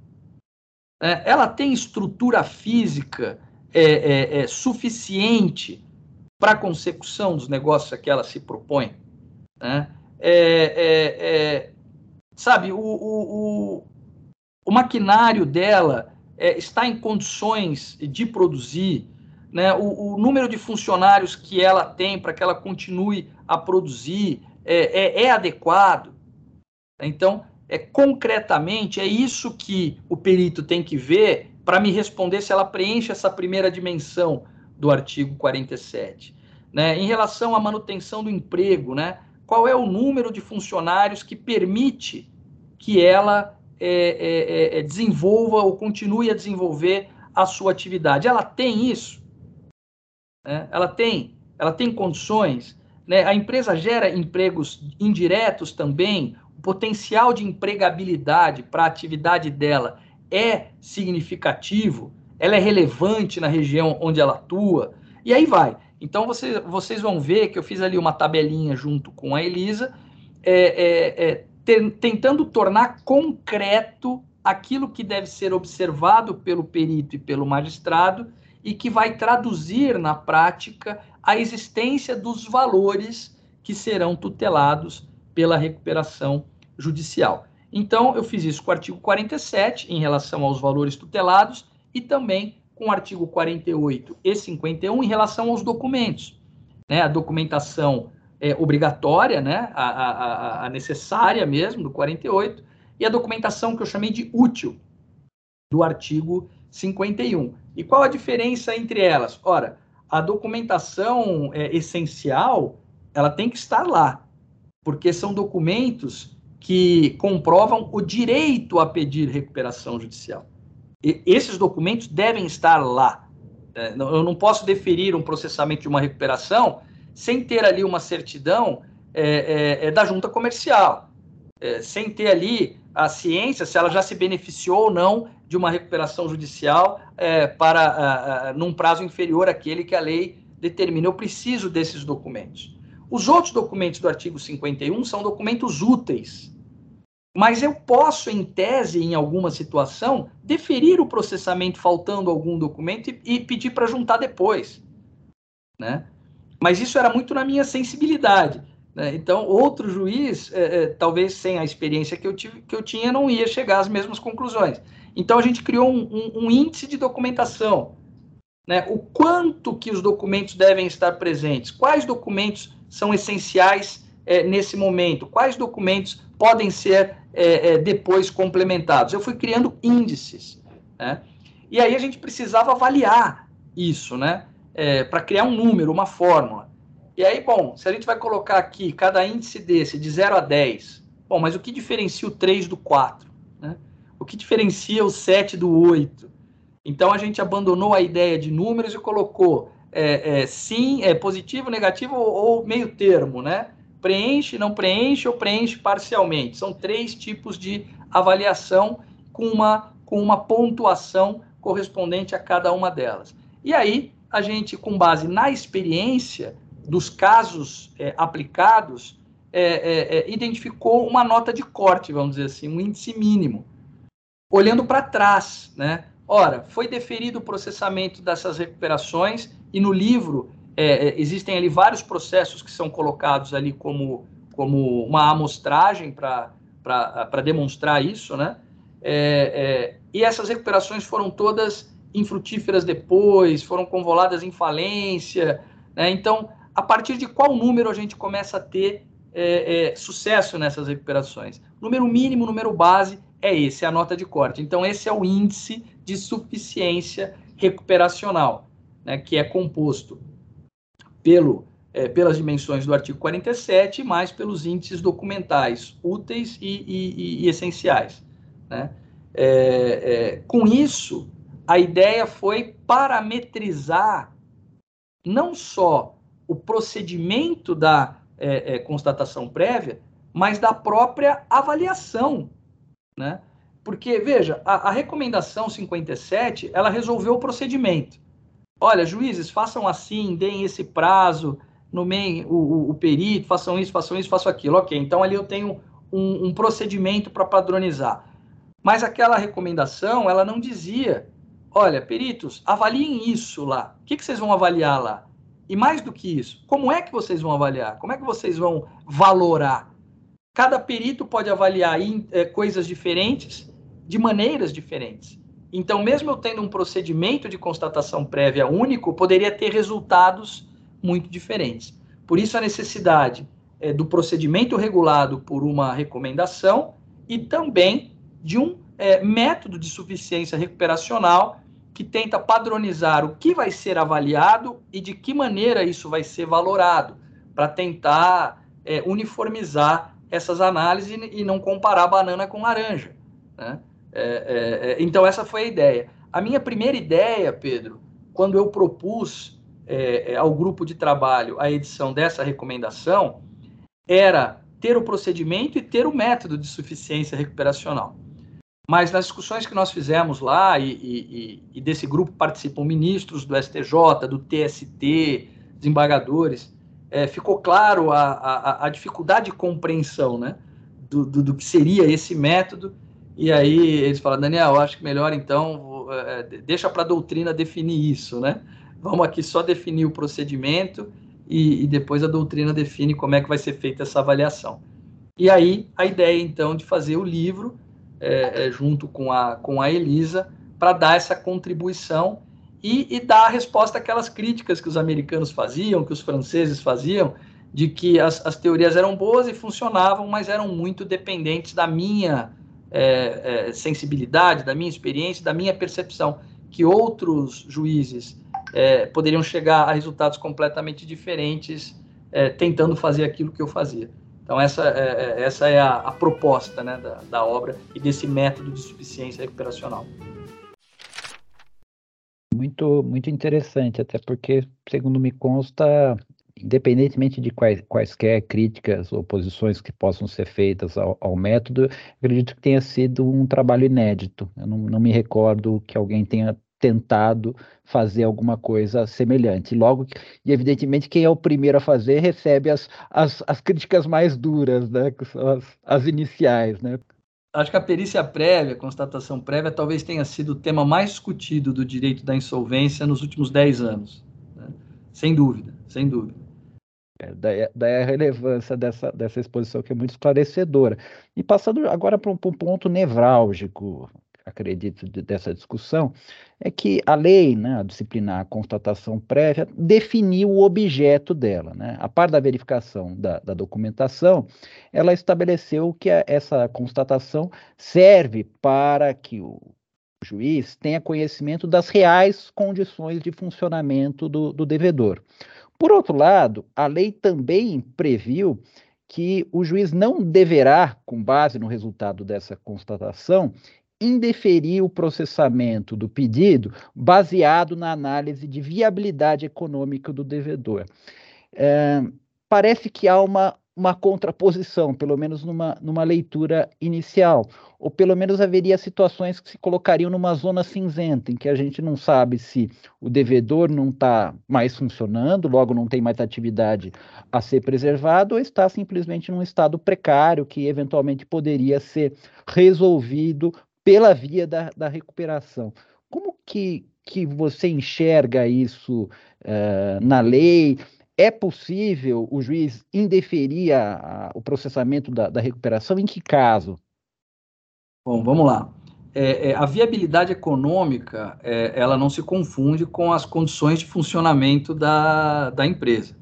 C: É, ela tem estrutura física é, é, é, suficiente para a consecução dos negócios a que ela se propõe? Né? sabe, o, o, o, o maquinário dela está em condições de produzir né, o, o, número de funcionários que ela tem para que ela continue a produzir é, é, é adequado. Então, é concretamente, é isso que o perito tem que ver para me responder se ela preenche essa primeira dimensão do artigo 47. Né? Em relação à manutenção do emprego, né? qual é o número de funcionários que permite que ela é, é, é, desenvolva ou continue a desenvolver a sua atividade? Ela tem isso? Né? ela tem, ela tem condições, né? a empresa gera empregos indiretos também, o potencial de empregabilidade para a atividade dela é significativo, ela é relevante na região onde ela atua, e aí vai. Então você, vocês vão ver que eu fiz ali uma tabelinha junto com a Elisa, é, é, é, tentando tornar concreto aquilo que deve ser observado pelo perito e pelo magistrado e que vai traduzir na prática a existência dos valores que serão tutelados pela recuperação judicial. Então, eu fiz isso com o artigo 47 em relação aos valores tutelados e também com o artigo 48 e 51 em relação aos documentos, né? A documentação é, obrigatória, né, a, a, a, necessária mesmo, do 48, e a documentação que eu chamei de útil, do artigo 51. E qual a diferença entre elas? Ora, a documentação é, essencial, ela tem que estar lá, porque são documentos que comprovam o direito a pedir recuperação judicial. E esses documentos devem estar lá. É, eu não posso deferir um processamento de uma recuperação sem ter ali uma certidão é, é, é da junta comercial, é, sem ter ali a ciência se ela já se beneficiou ou não de uma recuperação judicial é, para a, a, num prazo inferior àquele que a lei determina. Eu preciso desses documentos. Os outros documentos do artigo 51 são documentos úteis, mas eu posso, em tese, em alguma situação, deferir o processamento faltando algum documento e, e pedir para juntar depois. Né? Mas isso era muito na minha sensibilidade. Né? Então, outro juiz, é, é, talvez sem a experiência que eu, tive, que eu tinha, não ia chegar às mesmas conclusões. Então, a gente criou um, um, um índice de documentação. Né? O quanto que os documentos devem estar presentes, quais documentos são essenciais é, nesse momento, quais documentos podem ser é, é, depois complementados. Eu fui criando índices. Né? E aí a gente precisava avaliar isso, né? É, para criar um número, uma fórmula. E aí, bom, se a gente vai colocar aqui cada índice desse de 0 a 10, bom, mas o que diferencia o 3 do 4? Né? O que diferencia o 7 do 8? Então a gente abandonou a ideia de números e colocou é, é, sim, é positivo, negativo ou, ou, meio termo, né? Preenche, não preenche ou preenche parcialmente. São três tipos de avaliação com uma, com uma pontuação correspondente a cada uma delas. E aí, a gente, com base na experiência, dos casos é, aplicados, é, é, é, identificou uma nota de corte, vamos dizer assim, um índice mínimo. Olhando para trás, né? Ora, foi deferido o processamento dessas recuperações e no livro é, é, existem ali vários processos que são colocados ali como, como uma amostragem para demonstrar isso, né? e essas recuperações foram todas infrutíferas depois, foram convoladas em falência, né? Então, a partir de qual número a gente começa a ter é, é, sucesso nessas recuperações? Número mínimo, número base é esse, é a nota de corte. Então, esse é o índice de suficiência recuperacional, né, que é composto pelo, é, pelas dimensões do artigo 47, mais pelos índices documentais úteis e, e, e essenciais. Né? É, é, com isso, a ideia foi parametrizar não só o procedimento da é, é, constatação prévia, mas da própria avaliação, né? Porque, veja, a, a, recomendação 57, ela resolveu o procedimento. Olha, juízes, façam assim, deem esse prazo, nomeiem o, o, o perito, façam isso, façam isso, façam aquilo. Ok, então ali eu tenho um, um procedimento para padronizar. Mas aquela recomendação, ela não dizia, olha, peritos, avaliem isso lá. O que, que vocês vão avaliar lá? E mais do que isso, como é que vocês vão avaliar? Como é que vocês vão valorar? Cada perito pode avaliar é, coisas diferentes de maneiras diferentes. Então, mesmo eu tendo um procedimento de constatação prévia único, poderia ter resultados muito diferentes. Por isso, a necessidade é, do procedimento regulado por uma recomendação e também de um é, método de suficiência recuperacional que tenta padronizar o que vai ser avaliado e de que maneira isso vai ser valorado, para tentar é, uniformizar essas análises e não comparar banana com laranja. Né? É, é, é, então, essa foi a ideia. A minha primeira ideia, Pedro, quando eu propus é, é, ao grupo de trabalho a edição dessa recomendação, era ter o procedimento e ter o método de suficiência recuperacional. Mas nas discussões que nós fizemos lá, e, e, e desse grupo participam ministros do STJ, do TST, desembargadores, é, ficou claro a, a, a, dificuldade de compreensão né, do, do, do, que seria esse método. E aí eles falam, Daniel, acho que melhor então, é, deixa para a doutrina definir isso, né? Vamos aqui só definir o procedimento e, e depois a doutrina define como é que vai ser feita essa avaliação. E aí a ideia então de fazer o livro é, é, junto com a, com a Elisa, para dar essa contribuição e, e, dar a resposta àquelas críticas que os americanos faziam, que os franceses faziam, de que as, as teorias eram boas e funcionavam, mas eram muito dependentes da minha é, é, sensibilidade, da minha experiência, da minha percepção, que outros juízes é, poderiam chegar a resultados completamente diferentes é, tentando fazer aquilo que eu fazia. Então, essa é, é, essa é a, a proposta né, da, da obra e desse método de suficiência recuperacional.
B: Muito, muito interessante, até porque, segundo me consta, independentemente de quais, quaisquer críticas ou posições que possam ser feitas ao, ao, método, acredito que tenha sido um trabalho inédito. Eu não, não me recordo que alguém tenha tentado fazer alguma coisa semelhante. Logo, e evidentemente, quem é o primeiro a fazer recebe as, as, as críticas mais duras, né, que são as, as iniciais, né?
C: Acho que a perícia prévia, a constatação prévia, talvez tenha sido o tema mais discutido do direito da insolvência nos últimos 10 anos. Né? Sem dúvida, sem dúvida.
B: É, daí, daí, a relevância dessa, dessa exposição que é muito esclarecedora. E passando agora para um, um, ponto nevrálgico, acredito, de, dessa discussão, é que a lei, né, a disciplinar a constatação prévia, definiu o objeto dela. Né? A par da verificação da, da documentação, ela estabeleceu que a, essa constatação serve para que o juiz tenha conhecimento das reais condições de funcionamento do, do devedor. Por outro lado, a lei também previu que o juiz não deverá, com base no resultado dessa constatação, indeferir o processamento do pedido baseado na análise de viabilidade econômica do devedor. É, parece que há uma uma contraposição, pelo menos numa, numa leitura inicial, ou pelo menos haveria situações que se colocariam numa zona cinzenta, em que a gente não sabe se o devedor não está mais funcionando, logo não tem mais atividade a ser preservado, ou está simplesmente num estado precário que eventualmente poderia ser resolvido pela via da, da recuperação. Como que, que você enxerga isso uh, na lei? É possível o juiz indeferir a, a, o processamento da, da, recuperação? Em que caso?
C: Bom, vamos lá. É, é, a viabilidade econômica, é, ela não se confunde com as condições de funcionamento da, da empresa.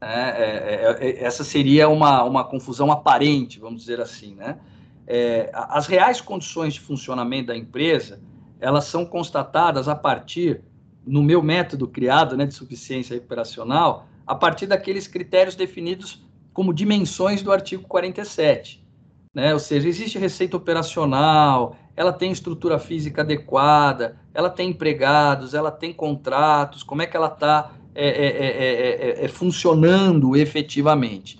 C: Né? É, é, é, essa seria uma, uma confusão aparente, vamos dizer assim. Né? As reais condições de funcionamento da empresa, elas são constatadas a partir, no meu método criado né, de suficiência recuperacional, a partir daqueles critérios definidos como dimensões do artigo 47. Né? Ou seja, existe receita operacional, ela tem estrutura física adequada, ela tem empregados, ela tem contratos, como é que ela está é é é, é, é, é, funcionando efetivamente.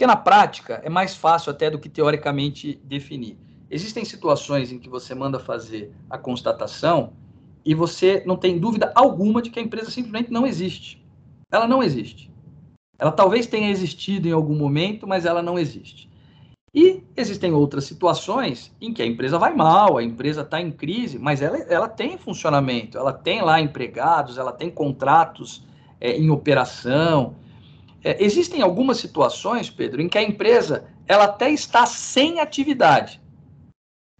C: Porque na prática é mais fácil até do que teoricamente definir. Existem situações em que você manda fazer a constatação e você não tem dúvida alguma de que a empresa simplesmente não existe. Ela não existe. Ela talvez tenha existido em algum momento, mas ela não existe. E existem outras situações em que a empresa vai mal, a empresa está em crise, mas ela, ela tem funcionamento, ela tem lá empregados, ela tem contratos é, em operação. É, existem algumas situações, Pedro, em que a empresa ela até está sem atividade,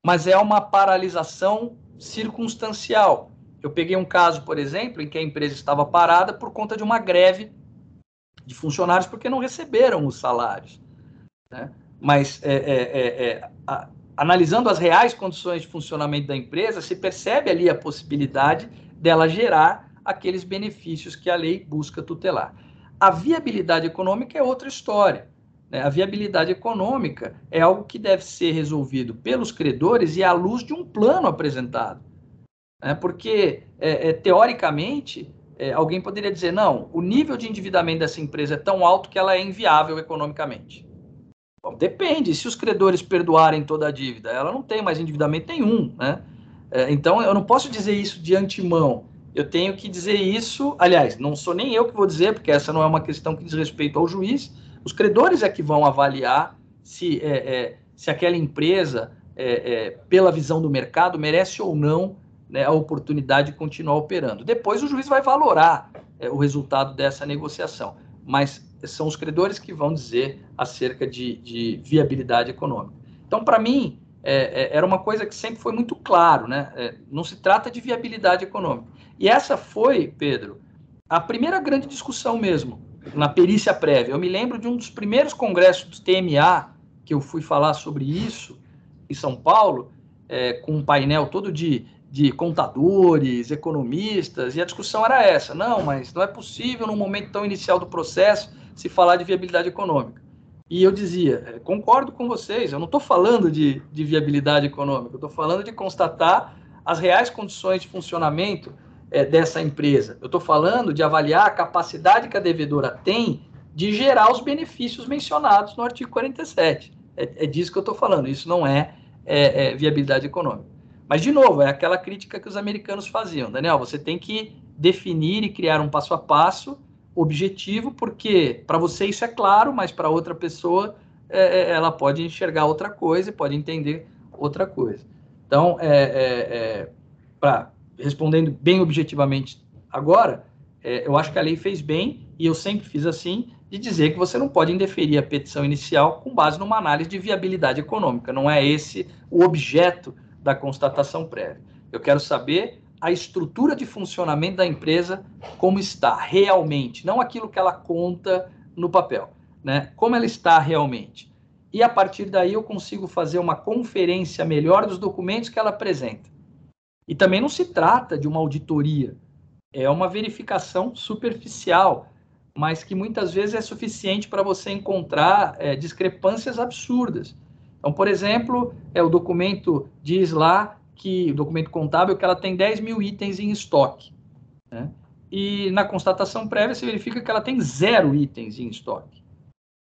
C: mas é uma paralisação circunstancial. Eu peguei um caso, por exemplo, em que a empresa estava parada por conta de uma greve de funcionários porque não receberam os salários. Né? Mas, é, é, é, é, a, analisando as reais condições de funcionamento da empresa, se percebe ali a possibilidade dela gerar aqueles benefícios que a lei busca tutelar. A viabilidade econômica é outra história. Né? A viabilidade econômica é algo que deve ser resolvido pelos credores e à luz de um plano apresentado. Né? Porque, é, é, teoricamente, é, alguém poderia dizer, não, o nível de endividamento dessa empresa é tão alto que ela é inviável economicamente. Bom, depende, se os credores perdoarem toda a dívida, ela não tem mais endividamento nenhum, né? É, então, eu não posso dizer isso de antemão. Eu tenho que dizer isso, aliás, não sou nem eu que vou dizer, porque essa não é uma questão que diz respeito ao juiz. Os credores é que vão avaliar se, é, é, se aquela empresa, é, é, pela visão do mercado, merece ou não né, a oportunidade de continuar operando. Depois o juiz vai valorar é, o resultado dessa negociação, mas são os credores que vão dizer acerca de, de viabilidade econômica. Então, para mim, é, é, era uma coisa que sempre foi muito claro, né? É, não se trata de viabilidade econômica. E essa foi, Pedro, a primeira grande discussão mesmo na perícia prévia. Eu me lembro de um dos primeiros congressos do TMA que eu fui falar sobre isso em São Paulo, é, com um painel todo de, de contadores, economistas, e a discussão era essa: não, mas não é possível, num momento tão inicial do processo, se falar de viabilidade econômica. E eu dizia: é, concordo com vocês, eu não estou falando de, de viabilidade econômica, eu estou falando de constatar as reais condições de funcionamento é, dessa empresa. Eu estou falando de avaliar a capacidade que a devedora tem de gerar os benefícios mencionados no artigo 47. É, é disso que eu estou falando. Isso não é, é, é, viabilidade econômica. Mas, de novo, é aquela crítica que os americanos faziam. Daniel, você tem que definir e criar um passo a passo objetivo, porque para você isso é claro, mas para outra pessoa é, é, ela pode enxergar outra coisa e pode entender outra coisa. Então, é, para respondendo bem objetivamente agora, é, eu acho que a lei fez bem, e eu sempre fiz assim, de dizer que você não pode indeferir a petição inicial com base numa análise de viabilidade econômica. Não é esse o objeto da constatação prévia. Eu quero saber a estrutura de funcionamento da empresa como está realmente, não aquilo que ela conta no papel, né? Como ela está realmente. E a partir daí eu consigo fazer uma conferência melhor dos documentos que ela apresenta. E também não se trata de uma auditoria, é uma verificação superficial, mas que muitas vezes é suficiente para você encontrar é, discrepâncias absurdas. Então, por exemplo, é o documento diz lá que documento contábil que ela tem 10 mil itens em estoque. Né? E na constatação prévia se verifica que ela tem zero itens em estoque.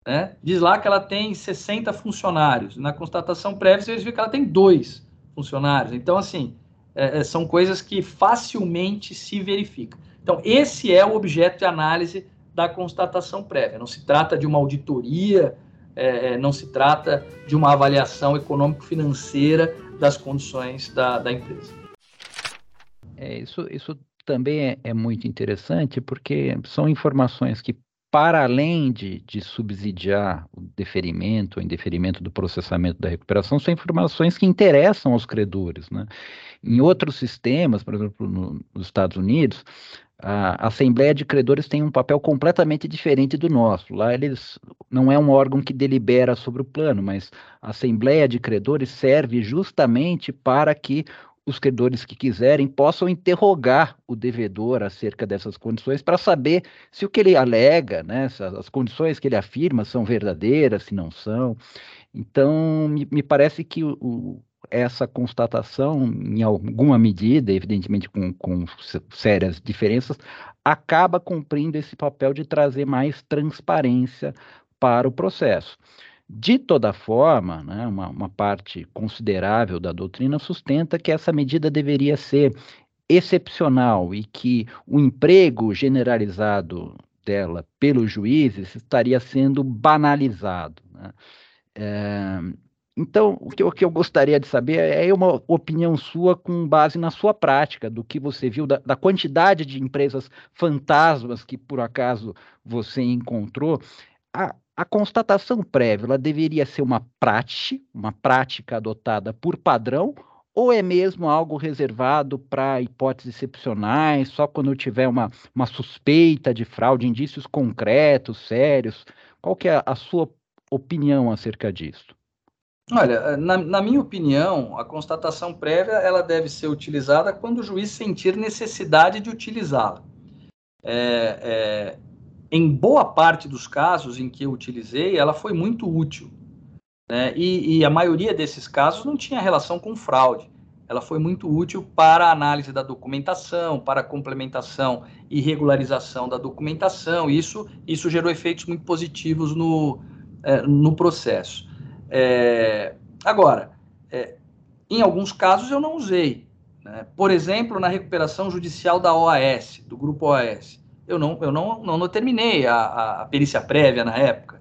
C: Né? Diz lá que ela tem 60 funcionários. Na constatação prévia se verifica que ela tem dois funcionários. Então, assim, é, é, são coisas que facilmente se verificam. Então, esse é o objeto de análise da constatação prévia. Não se trata de uma auditoria, é, é não se trata de uma avaliação econômico-financeira das condições da, da empresa.
B: É, isso, isso também é, é muito interessante, porque são informações que para além de, de, subsidiar o deferimento ou indeferimento do processamento da recuperação, são informações que interessam aos credores. Né? Em outros sistemas, por exemplo, no, nos Estados Unidos, a Assembleia de Credores tem um papel completamente diferente do nosso. Lá eles não é um órgão que delibera sobre o plano, mas a Assembleia de Credores serve justamente para que os credores que quiserem possam interrogar o devedor acerca dessas condições para saber se o que ele alega, né, as condições que ele afirma são verdadeiras, se não são. Então, me, me parece que o, o, essa constatação, em alguma medida, evidentemente com, com sérias diferenças, acaba cumprindo esse papel de trazer mais transparência para o processo. De toda forma, né, uma, uma parte considerável da doutrina sustenta que essa medida deveria ser excepcional e que o emprego generalizado dela pelos juízes estaria sendo banalizado. Né? É, então, o que, o que, eu gostaria de saber é uma opinião sua com base na sua prática, do que você viu, da, da quantidade de empresas fantasmas que por acaso você encontrou. A, a constatação prévia ela deveria ser uma prática, uma prática adotada por padrão, ou é mesmo algo reservado para hipóteses excepcionais, só quando tiver uma, uma suspeita de fraude, indícios concretos, sérios? Qual que é a sua opinião acerca disso?
C: Olha, na, na, minha opinião, a constatação prévia ela deve ser utilizada quando o juiz sentir necessidade de utilizá-la. É, é, em boa parte dos casos em que eu utilizei, ela foi muito útil. Né? E, e, a maioria desses casos não tinha relação com fraude. Ela foi muito útil para a análise da documentação, para a complementação e regularização da documentação. Isso, isso gerou efeitos muito positivos no, é, no processo. É, agora, é, em alguns casos eu não usei. Né? Por exemplo, na recuperação judicial da OAS, do grupo OAS eu não, eu não, não, não terminei a, a, perícia prévia na época.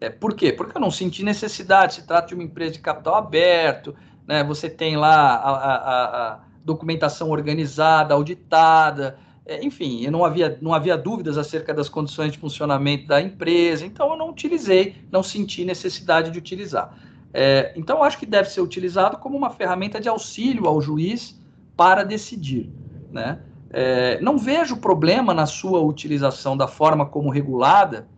C: É, por quê? Porque eu não senti necessidade. Se trata de uma empresa de capital aberto, né? você tem lá a, a, a documentação organizada, auditada, é, enfim, eu não havia, não havia dúvidas acerca das condições de funcionamento da empresa, então eu não utilizei, não senti necessidade de utilizar. É, então, acho que deve ser utilizado como uma ferramenta de auxílio ao juiz para decidir. Né? É, não vejo problema na sua utilização da forma como regulada,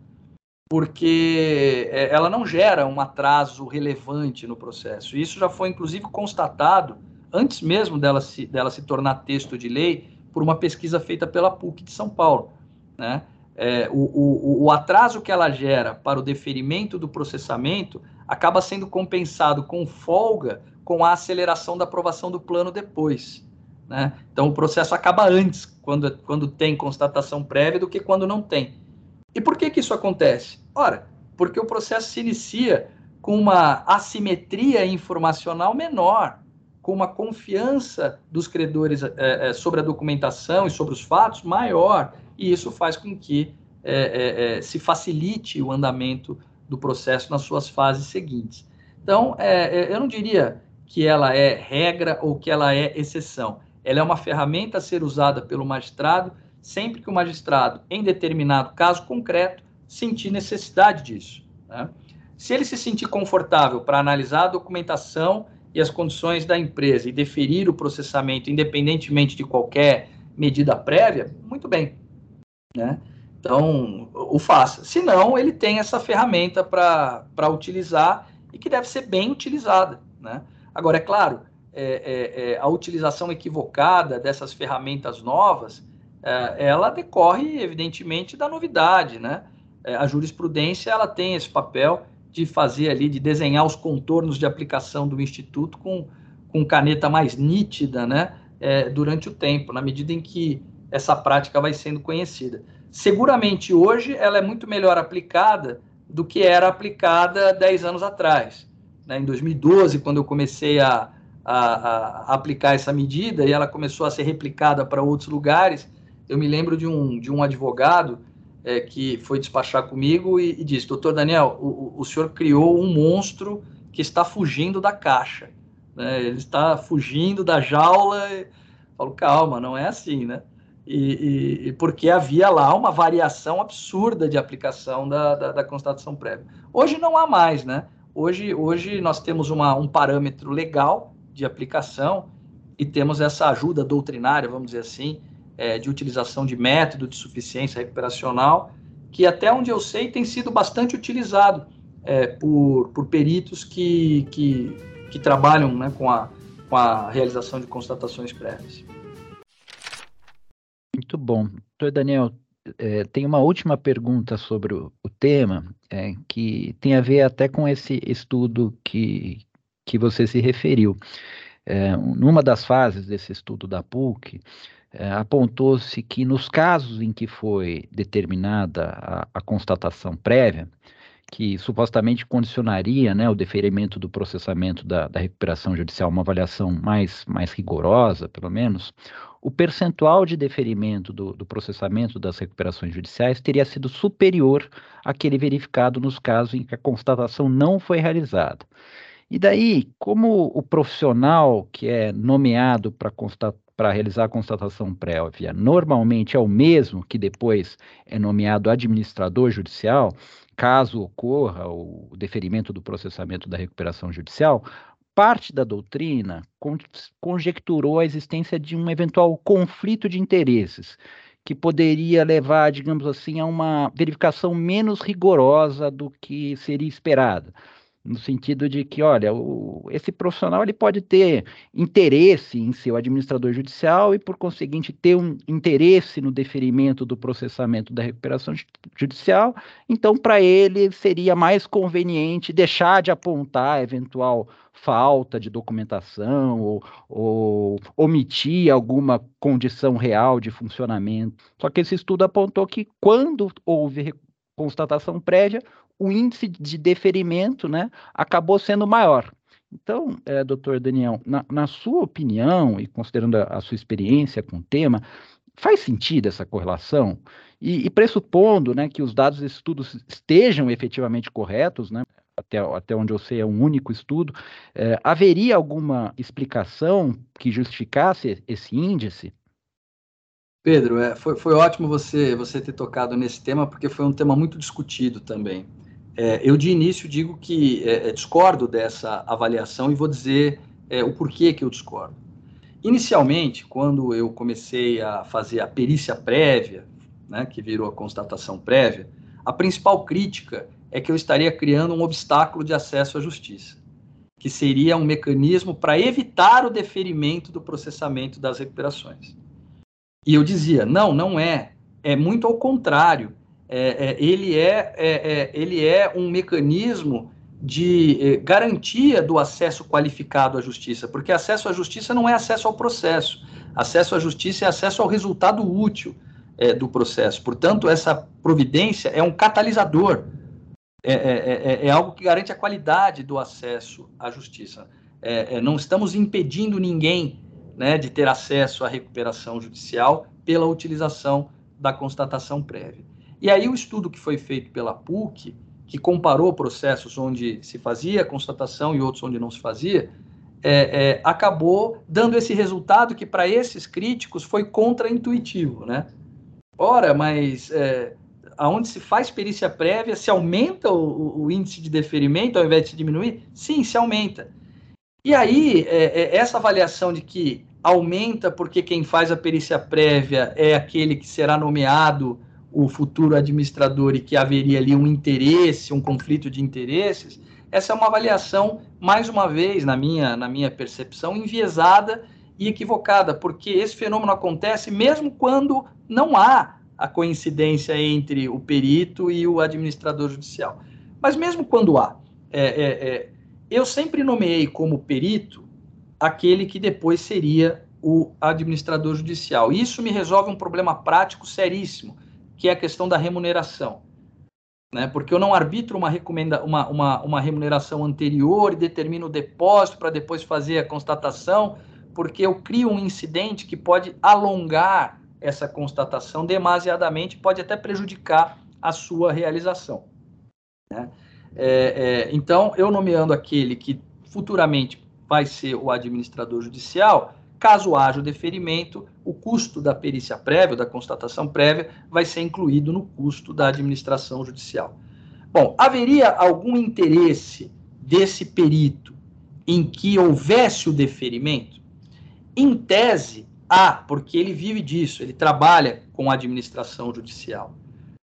C: porque é, ela não gera um atraso relevante no processo. Isso já foi, inclusive, constatado antes mesmo dela se, dela se tornar texto de lei por uma pesquisa feita pela PUC de São Paulo. Né? É, o, o, o atraso que ela gera para o deferimento do processamento acaba sendo compensado com folga com a aceleração da aprovação do plano depois. Né? Então, o processo acaba antes, quando, quando tem constatação prévia, do que quando não tem. E por que, que isso acontece? Ora, porque o processo se inicia com uma assimetria informacional menor, com uma confiança dos credores é, é, sobre a documentação e sobre os fatos maior, e isso faz com que é, se facilite o andamento do processo nas suas fases seguintes. Então, eu não diria que ela é regra ou que ela é exceção. Ela é uma ferramenta a ser usada pelo magistrado sempre que o magistrado, em determinado caso concreto, sentir necessidade disso. Né? Se ele se sentir confortável para analisar a documentação e as condições da empresa e deferir o processamento independentemente de qualquer medida prévia, muito bem. Né? Então, o faça. Se não, ele tem essa ferramenta para utilizar e que deve ser bem utilizada. Né? Agora, é claro, é, é, é, a utilização equivocada dessas ferramentas novas, é, ela decorre, evidentemente, da novidade, né? É, a jurisprudência, ela tem esse papel de fazer ali, de desenhar os contornos de aplicação do Instituto com, com caneta mais nítida, né? Durante o tempo, na medida em que essa prática vai sendo conhecida. Seguramente, hoje, ela é muito melhor aplicada do que era aplicada 10 anos atrás. Né? Em 2012, quando eu comecei a, a, a, aplicar essa medida e ela começou a ser replicada para outros lugares, eu me lembro de um, de um advogado é, que foi despachar comigo e, e disse: Doutor Daniel, o, o senhor criou um monstro que está fugindo da caixa. Né? Ele está fugindo da jaula. Eu falo, calma, não é assim, né? E, e, porque havia lá uma variação absurda de aplicação da, da, da, constatação prévia. Hoje não há mais, né? Hoje, hoje nós temos uma, um parâmetro legal de aplicação e temos essa ajuda doutrinária, vamos dizer assim, é, de utilização de método de suficiência recuperacional, que até onde eu sei tem sido bastante utilizado é, por, por peritos que, que, que trabalham né, com, a, com a realização de constatações prévias.
B: Muito bom. Doutor Daniel, é, tem uma última pergunta sobre o, o tema, é, que tem a ver até com esse estudo que, que você se referiu. É, numa das fases desse estudo da PUC, é, apontou-se que nos casos em que foi determinada a, a constatação prévia, que supostamente condicionaria né, o deferimento do processamento da, da, recuperação judicial, uma avaliação mais, mais rigorosa, pelo menos, o percentual de deferimento do, do, processamento das recuperações judiciais teria sido superior àquele verificado nos casos em que a constatação não foi realizada. E daí, como o profissional que é nomeado para para realizar a constatação prévia normalmente é o mesmo que depois é nomeado administrador judicial, caso ocorra o deferimento do processamento da recuperação judicial, parte da doutrina conjecturou a existência de um eventual conflito de interesses, que poderia levar, digamos assim, a uma verificação menos rigorosa do que seria esperada no sentido de que, olha, o, esse profissional ele pode ter interesse em ser o administrador judicial e, por conseguinte, ter um interesse no deferimento do processamento da recuperação judicial, então, para ele seria mais conveniente deixar de apontar eventual falta de documentação ou, ou omitir alguma condição real de funcionamento. Só que esse estudo apontou que quando houve constatação prévia, o índice de deferimento né, acabou sendo maior. Então, é, doutor Daniel, na, na, sua opinião e considerando a, a, sua experiência com o tema, faz sentido essa correlação? E, e pressupondo né, que os dados desse estudo estejam efetivamente corretos, né, até, até onde eu sei é um único estudo, é, haveria alguma explicação que justificasse esse índice?
C: Pedro, é, foi, foi ótimo você, você ter tocado nesse tema, porque foi um tema muito discutido também. É, eu de início digo que é, é, discordo dessa avaliação e vou dizer é, o porquê que eu discordo. Inicialmente, quando eu comecei a fazer a perícia prévia, né, que virou a constatação prévia, a principal crítica é que eu estaria criando um obstáculo de acesso à justiça, que seria um mecanismo para evitar o deferimento do processamento das recuperações. E eu dizia, não, não é. É muito ao contrário. É, é, ele, é, é, é ele é um mecanismo de eh, garantia do acesso qualificado à justiça, porque acesso à justiça não é acesso ao processo. Acesso à justiça é acesso ao resultado útil é, do processo. Portanto, essa providência é um catalisador, é, é, é algo que garante a qualidade do acesso à justiça. não estamos impedindo ninguém né, de ter acesso à recuperação judicial pela utilização da constatação prévia. E aí o estudo que foi feito pela PUC, que comparou processos onde se fazia constatação e outros onde não se fazia, é, é, acabou dando esse resultado que para esses críticos foi contraintuitivo, né? Ora, mas é, aonde se faz perícia prévia, se aumenta o, o, índice de deferimento ao invés de se diminuir? Sim, se aumenta. E aí, é, é, essa avaliação de que aumenta porque quem faz a perícia prévia é aquele que será nomeado o futuro administrador e que haveria ali um interesse, um conflito de interesses, essa é uma avaliação, mais uma vez, na minha, na minha percepção, enviesada e equivocada, porque esse fenômeno acontece mesmo quando não há a coincidência entre o perito e o administrador judicial. Mas mesmo quando há, é, é, é, eu sempre nomeei como perito aquele que depois seria o administrador judicial. Isso me resolve um problema prático seríssimo que é a questão da remuneração. Né? Porque eu não arbitro uma, recomenda, uma, uma, uma remuneração anterior e determino o depósito para depois fazer a constatação, porque eu crio um incidente que pode alongar essa constatação demasiadamente, pode até prejudicar a sua realização. Né? É, é, então, eu nomeando aquele que futuramente vai ser o administrador judicial, Caso haja o deferimento, o custo da perícia prévia, da constatação prévia, vai ser incluído no custo da administração judicial. Bom, haveria algum interesse desse perito em que houvesse o deferimento? Em tese, há, porque ele vive disso, ele trabalha com a administração judicial.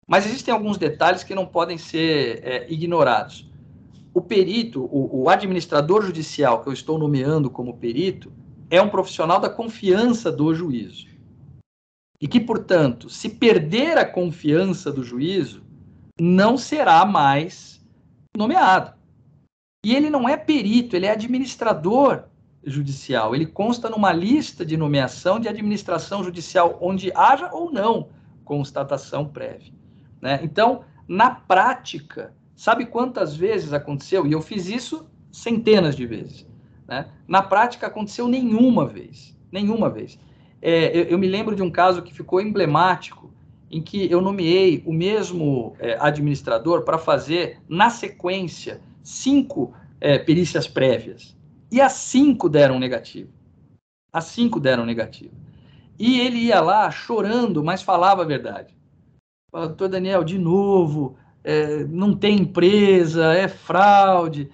C: Mas existem alguns detalhes que não podem ser é, ignorados. O perito, o, o administrador judicial que eu estou nomeando como perito, é um profissional da confiança do juízo. E que, portanto, se perder a confiança do juízo, não será mais nomeado. E ele não é perito, ele é administrador judicial. Ele consta numa lista de nomeação de administração judicial, onde haja ou não constatação prévia. Né? Então, na prática, sabe quantas vezes aconteceu? E eu fiz isso centenas de vezes. Né? Na prática, aconteceu nenhuma vez. Nenhuma vez. É, eu, eu, me lembro de um caso que ficou emblemático, em que eu nomeei o mesmo é, administrador para fazer, na sequência, cinco é, perícias prévias. E as cinco deram negativo. As cinco deram negativo. E ele ia lá chorando, mas falava a verdade. Doutor Daniel, de novo, é, não tem empresa, é fraude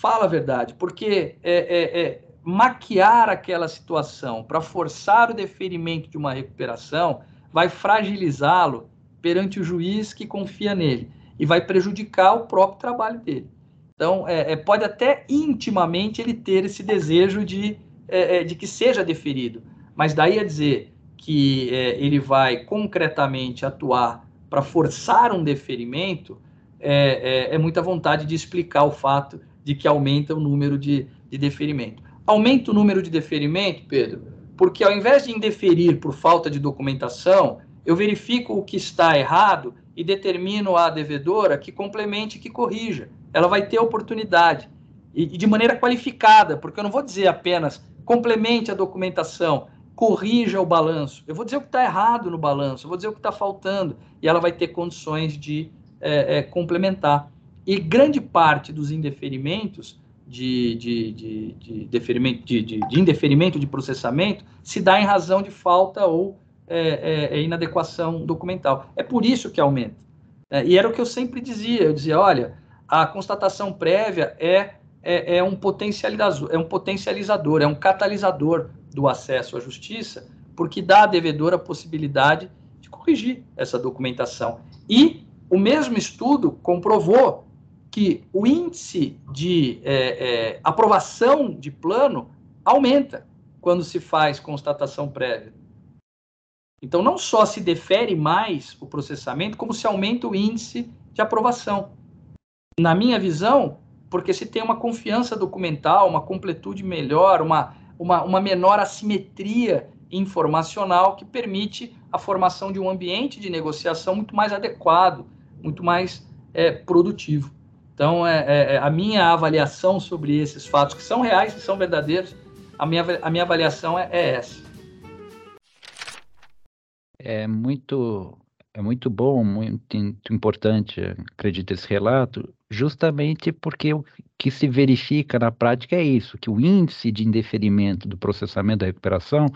C: fala a verdade, porque é, é, é maquiar aquela situação para forçar o deferimento de uma recuperação vai fragilizá-lo perante o juiz que confia nele e vai prejudicar o próprio trabalho dele. Então, é, é pode até intimamente ele ter esse desejo de, é, é de que seja deferido, mas daí a dizer que é, ele vai concretamente atuar para forçar um deferimento, é, é, muita vontade de explicar o fato de que aumenta o número de, de deferimento. Aumenta o número de deferimento, Pedro, porque ao invés de indeferir por falta de documentação, eu verifico o que está errado e determino à devedora que complemente, que corrija. Ela vai ter oportunidade e, de maneira qualificada, porque eu não vou dizer apenas complemente a documentação, corrija o balanço. Eu vou dizer o que está errado no balanço, eu vou dizer o que está faltando e ela vai ter condições de é, é, complementar. E grande parte dos indeferimentos de, de, de, de, deferimento, de, de, de, indeferimento de processamento se dá em razão de falta ou é, é, é inadequação documental. É por isso que aumenta. É, e era o que eu sempre dizia. Eu dizia, olha, a constatação prévia é, é, é, um potencializador, é um potencializador, é um catalisador do acesso à justiça, porque dá à devedora a possibilidade de corrigir essa documentação. E o mesmo estudo comprovou que o índice de é, é, aprovação de plano aumenta quando se faz constatação prévia. Então, não só se defere mais o processamento, como se aumenta o índice de aprovação. Na minha visão, porque se tem uma confiança documental, uma completude melhor, uma, uma, uma menor assimetria informacional que permite a formação de um ambiente de negociação muito mais adequado, muito mais é, produtivo. Então, é, é, é, a minha avaliação sobre esses fatos, que são reais e são verdadeiros, a minha, a minha avaliação é, é essa.
B: É muito, é muito bom, muito importante, acredito, esse relato, justamente porque o que se verifica na prática é isso, que o índice de indeferimento do processamento da recuperação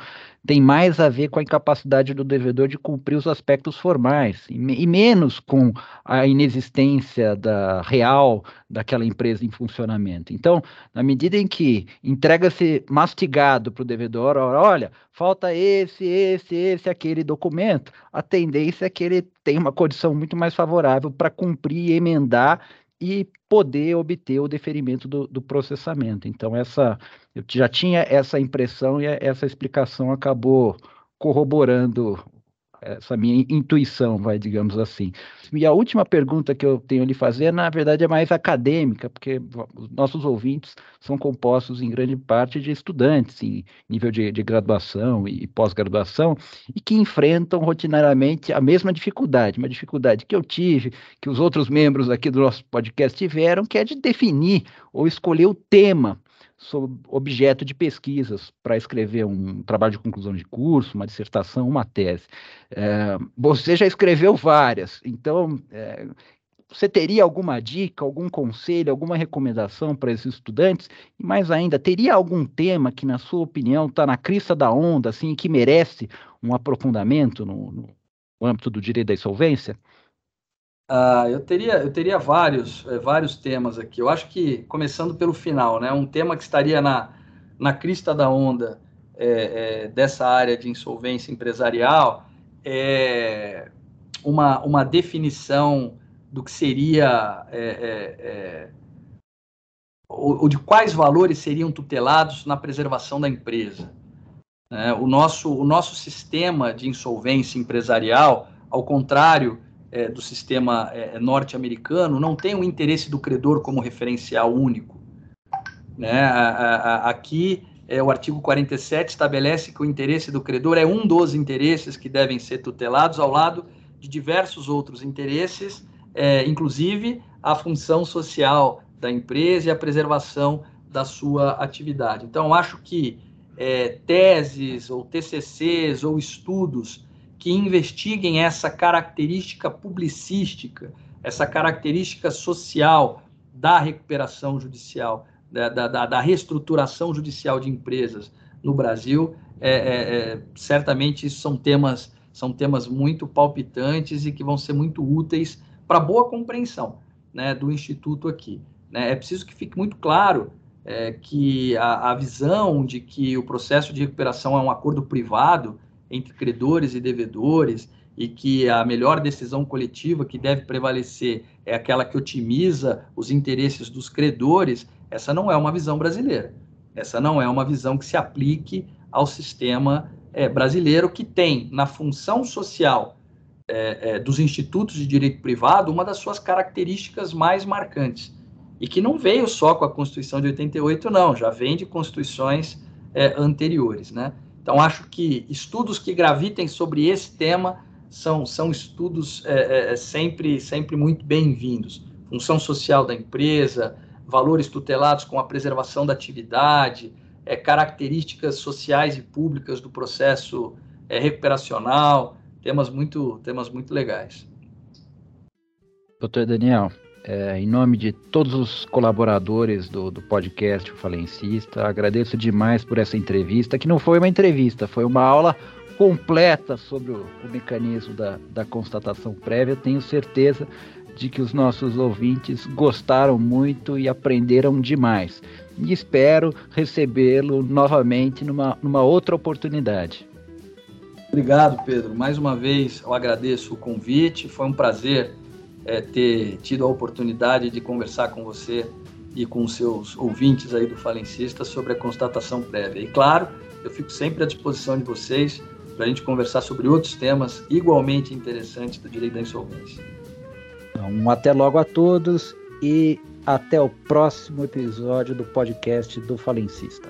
B: tem mais a ver com a incapacidade do devedor de cumprir os aspectos formais e, e menos com a inexistência da real daquela empresa em funcionamento. Então, na medida em que entrega-se mastigado para o devedor, olha, falta esse, esse, esse, aquele documento, a tendência é que ele tenha uma condição muito mais favorável para cumprir e emendar e poder obter o deferimento do, do, processamento. Então, essa eu já tinha essa impressão e essa explicação acabou corroborando essa minha intuição, vai, digamos assim. E a última pergunta que eu tenho a lhe fazer, na verdade, é mais acadêmica, porque os nossos ouvintes são compostos em grande parte de estudantes em nível de, de graduação e pós-graduação e que enfrentam rotineiramente a mesma dificuldade, uma dificuldade que eu tive, que os outros membros aqui do nosso podcast tiveram, que é de definir ou escolher o tema sobre objeto de pesquisas para escrever um trabalho de conclusão de curso, uma dissertação, uma tese. É, você já escreveu várias, então é, você teria alguma dica, algum conselho, alguma recomendação para esses estudantes? E mais ainda, teria algum tema que, na sua opinião, está na crista da onda, assim, que merece um aprofundamento no, no âmbito do direito da insolvência?
C: Uh, eu teria, eu teria vários, é, vários temas aqui. Eu acho que, começando pelo final, né, um tema que estaria na, na crista da onda é, é, dessa área de insolvência empresarial é uma, uma definição do que seria ou, ou, de quais valores seriam tutelados na preservação da empresa. Né? O, nosso, o nosso sistema de insolvência empresarial, ao contrário é, do sistema é, norte-americano não tem o interesse do credor como referencial único. Né? A, a, aqui, é, o artigo 47 estabelece que o interesse do credor é um dos interesses que devem ser tutelados, ao lado de diversos outros interesses, é, inclusive a função social da empresa e a preservação da sua atividade. Então, acho que é, teses ou TCCs ou estudos que investiguem essa característica publicística, essa característica social da recuperação judicial, da, da, da reestruturação judicial de empresas no Brasil. É, é, é, certamente são temas, são temas muito palpitantes e que vão ser muito úteis para boa compreensão né, do Instituto aqui. Né? É preciso que fique muito claro é, que a, a visão de que o processo de recuperação é um acordo privado entre credores e devedores e que a melhor decisão coletiva que deve prevalecer é aquela que otimiza os interesses dos credores, essa não é uma visão brasileira. Essa não é uma visão que se aplique ao sistema é, brasileiro, que tem na função social é, é, dos institutos de direito privado uma das suas características mais marcantes. E que não veio só com a Constituição de 88, não, já vem de constituições anteriores. Né? Então, acho que estudos que gravitem sobre esse tema são, são estudos é, é, é, sempre, sempre muito bem-vindos. Função social da empresa, valores tutelados com a preservação da atividade, é, características sociais e públicas do processo é, recuperacional, temas muito, temas muito legais.
B: Doutor Daniel, é, em nome de todos os colaboradores do, do podcast O Falencista, agradeço demais por essa entrevista, que não foi uma entrevista, foi uma aula completa sobre o, o mecanismo da, da, constatação prévia. Tenho certeza de que os nossos ouvintes gostaram muito e aprenderam demais. E espero recebê-lo novamente numa, numa outra oportunidade.
C: Obrigado, Pedro. Mais uma vez eu agradeço o convite. Foi um prazer é, ter tido a oportunidade de conversar com você e com seus ouvintes aí do Falencista sobre a constatação prévia. E claro, eu fico sempre à disposição de vocês para a gente conversar sobre outros temas igualmente interessantes do direito da insolvência.
B: Então, até logo a todos e até o próximo episódio do podcast do Falencista.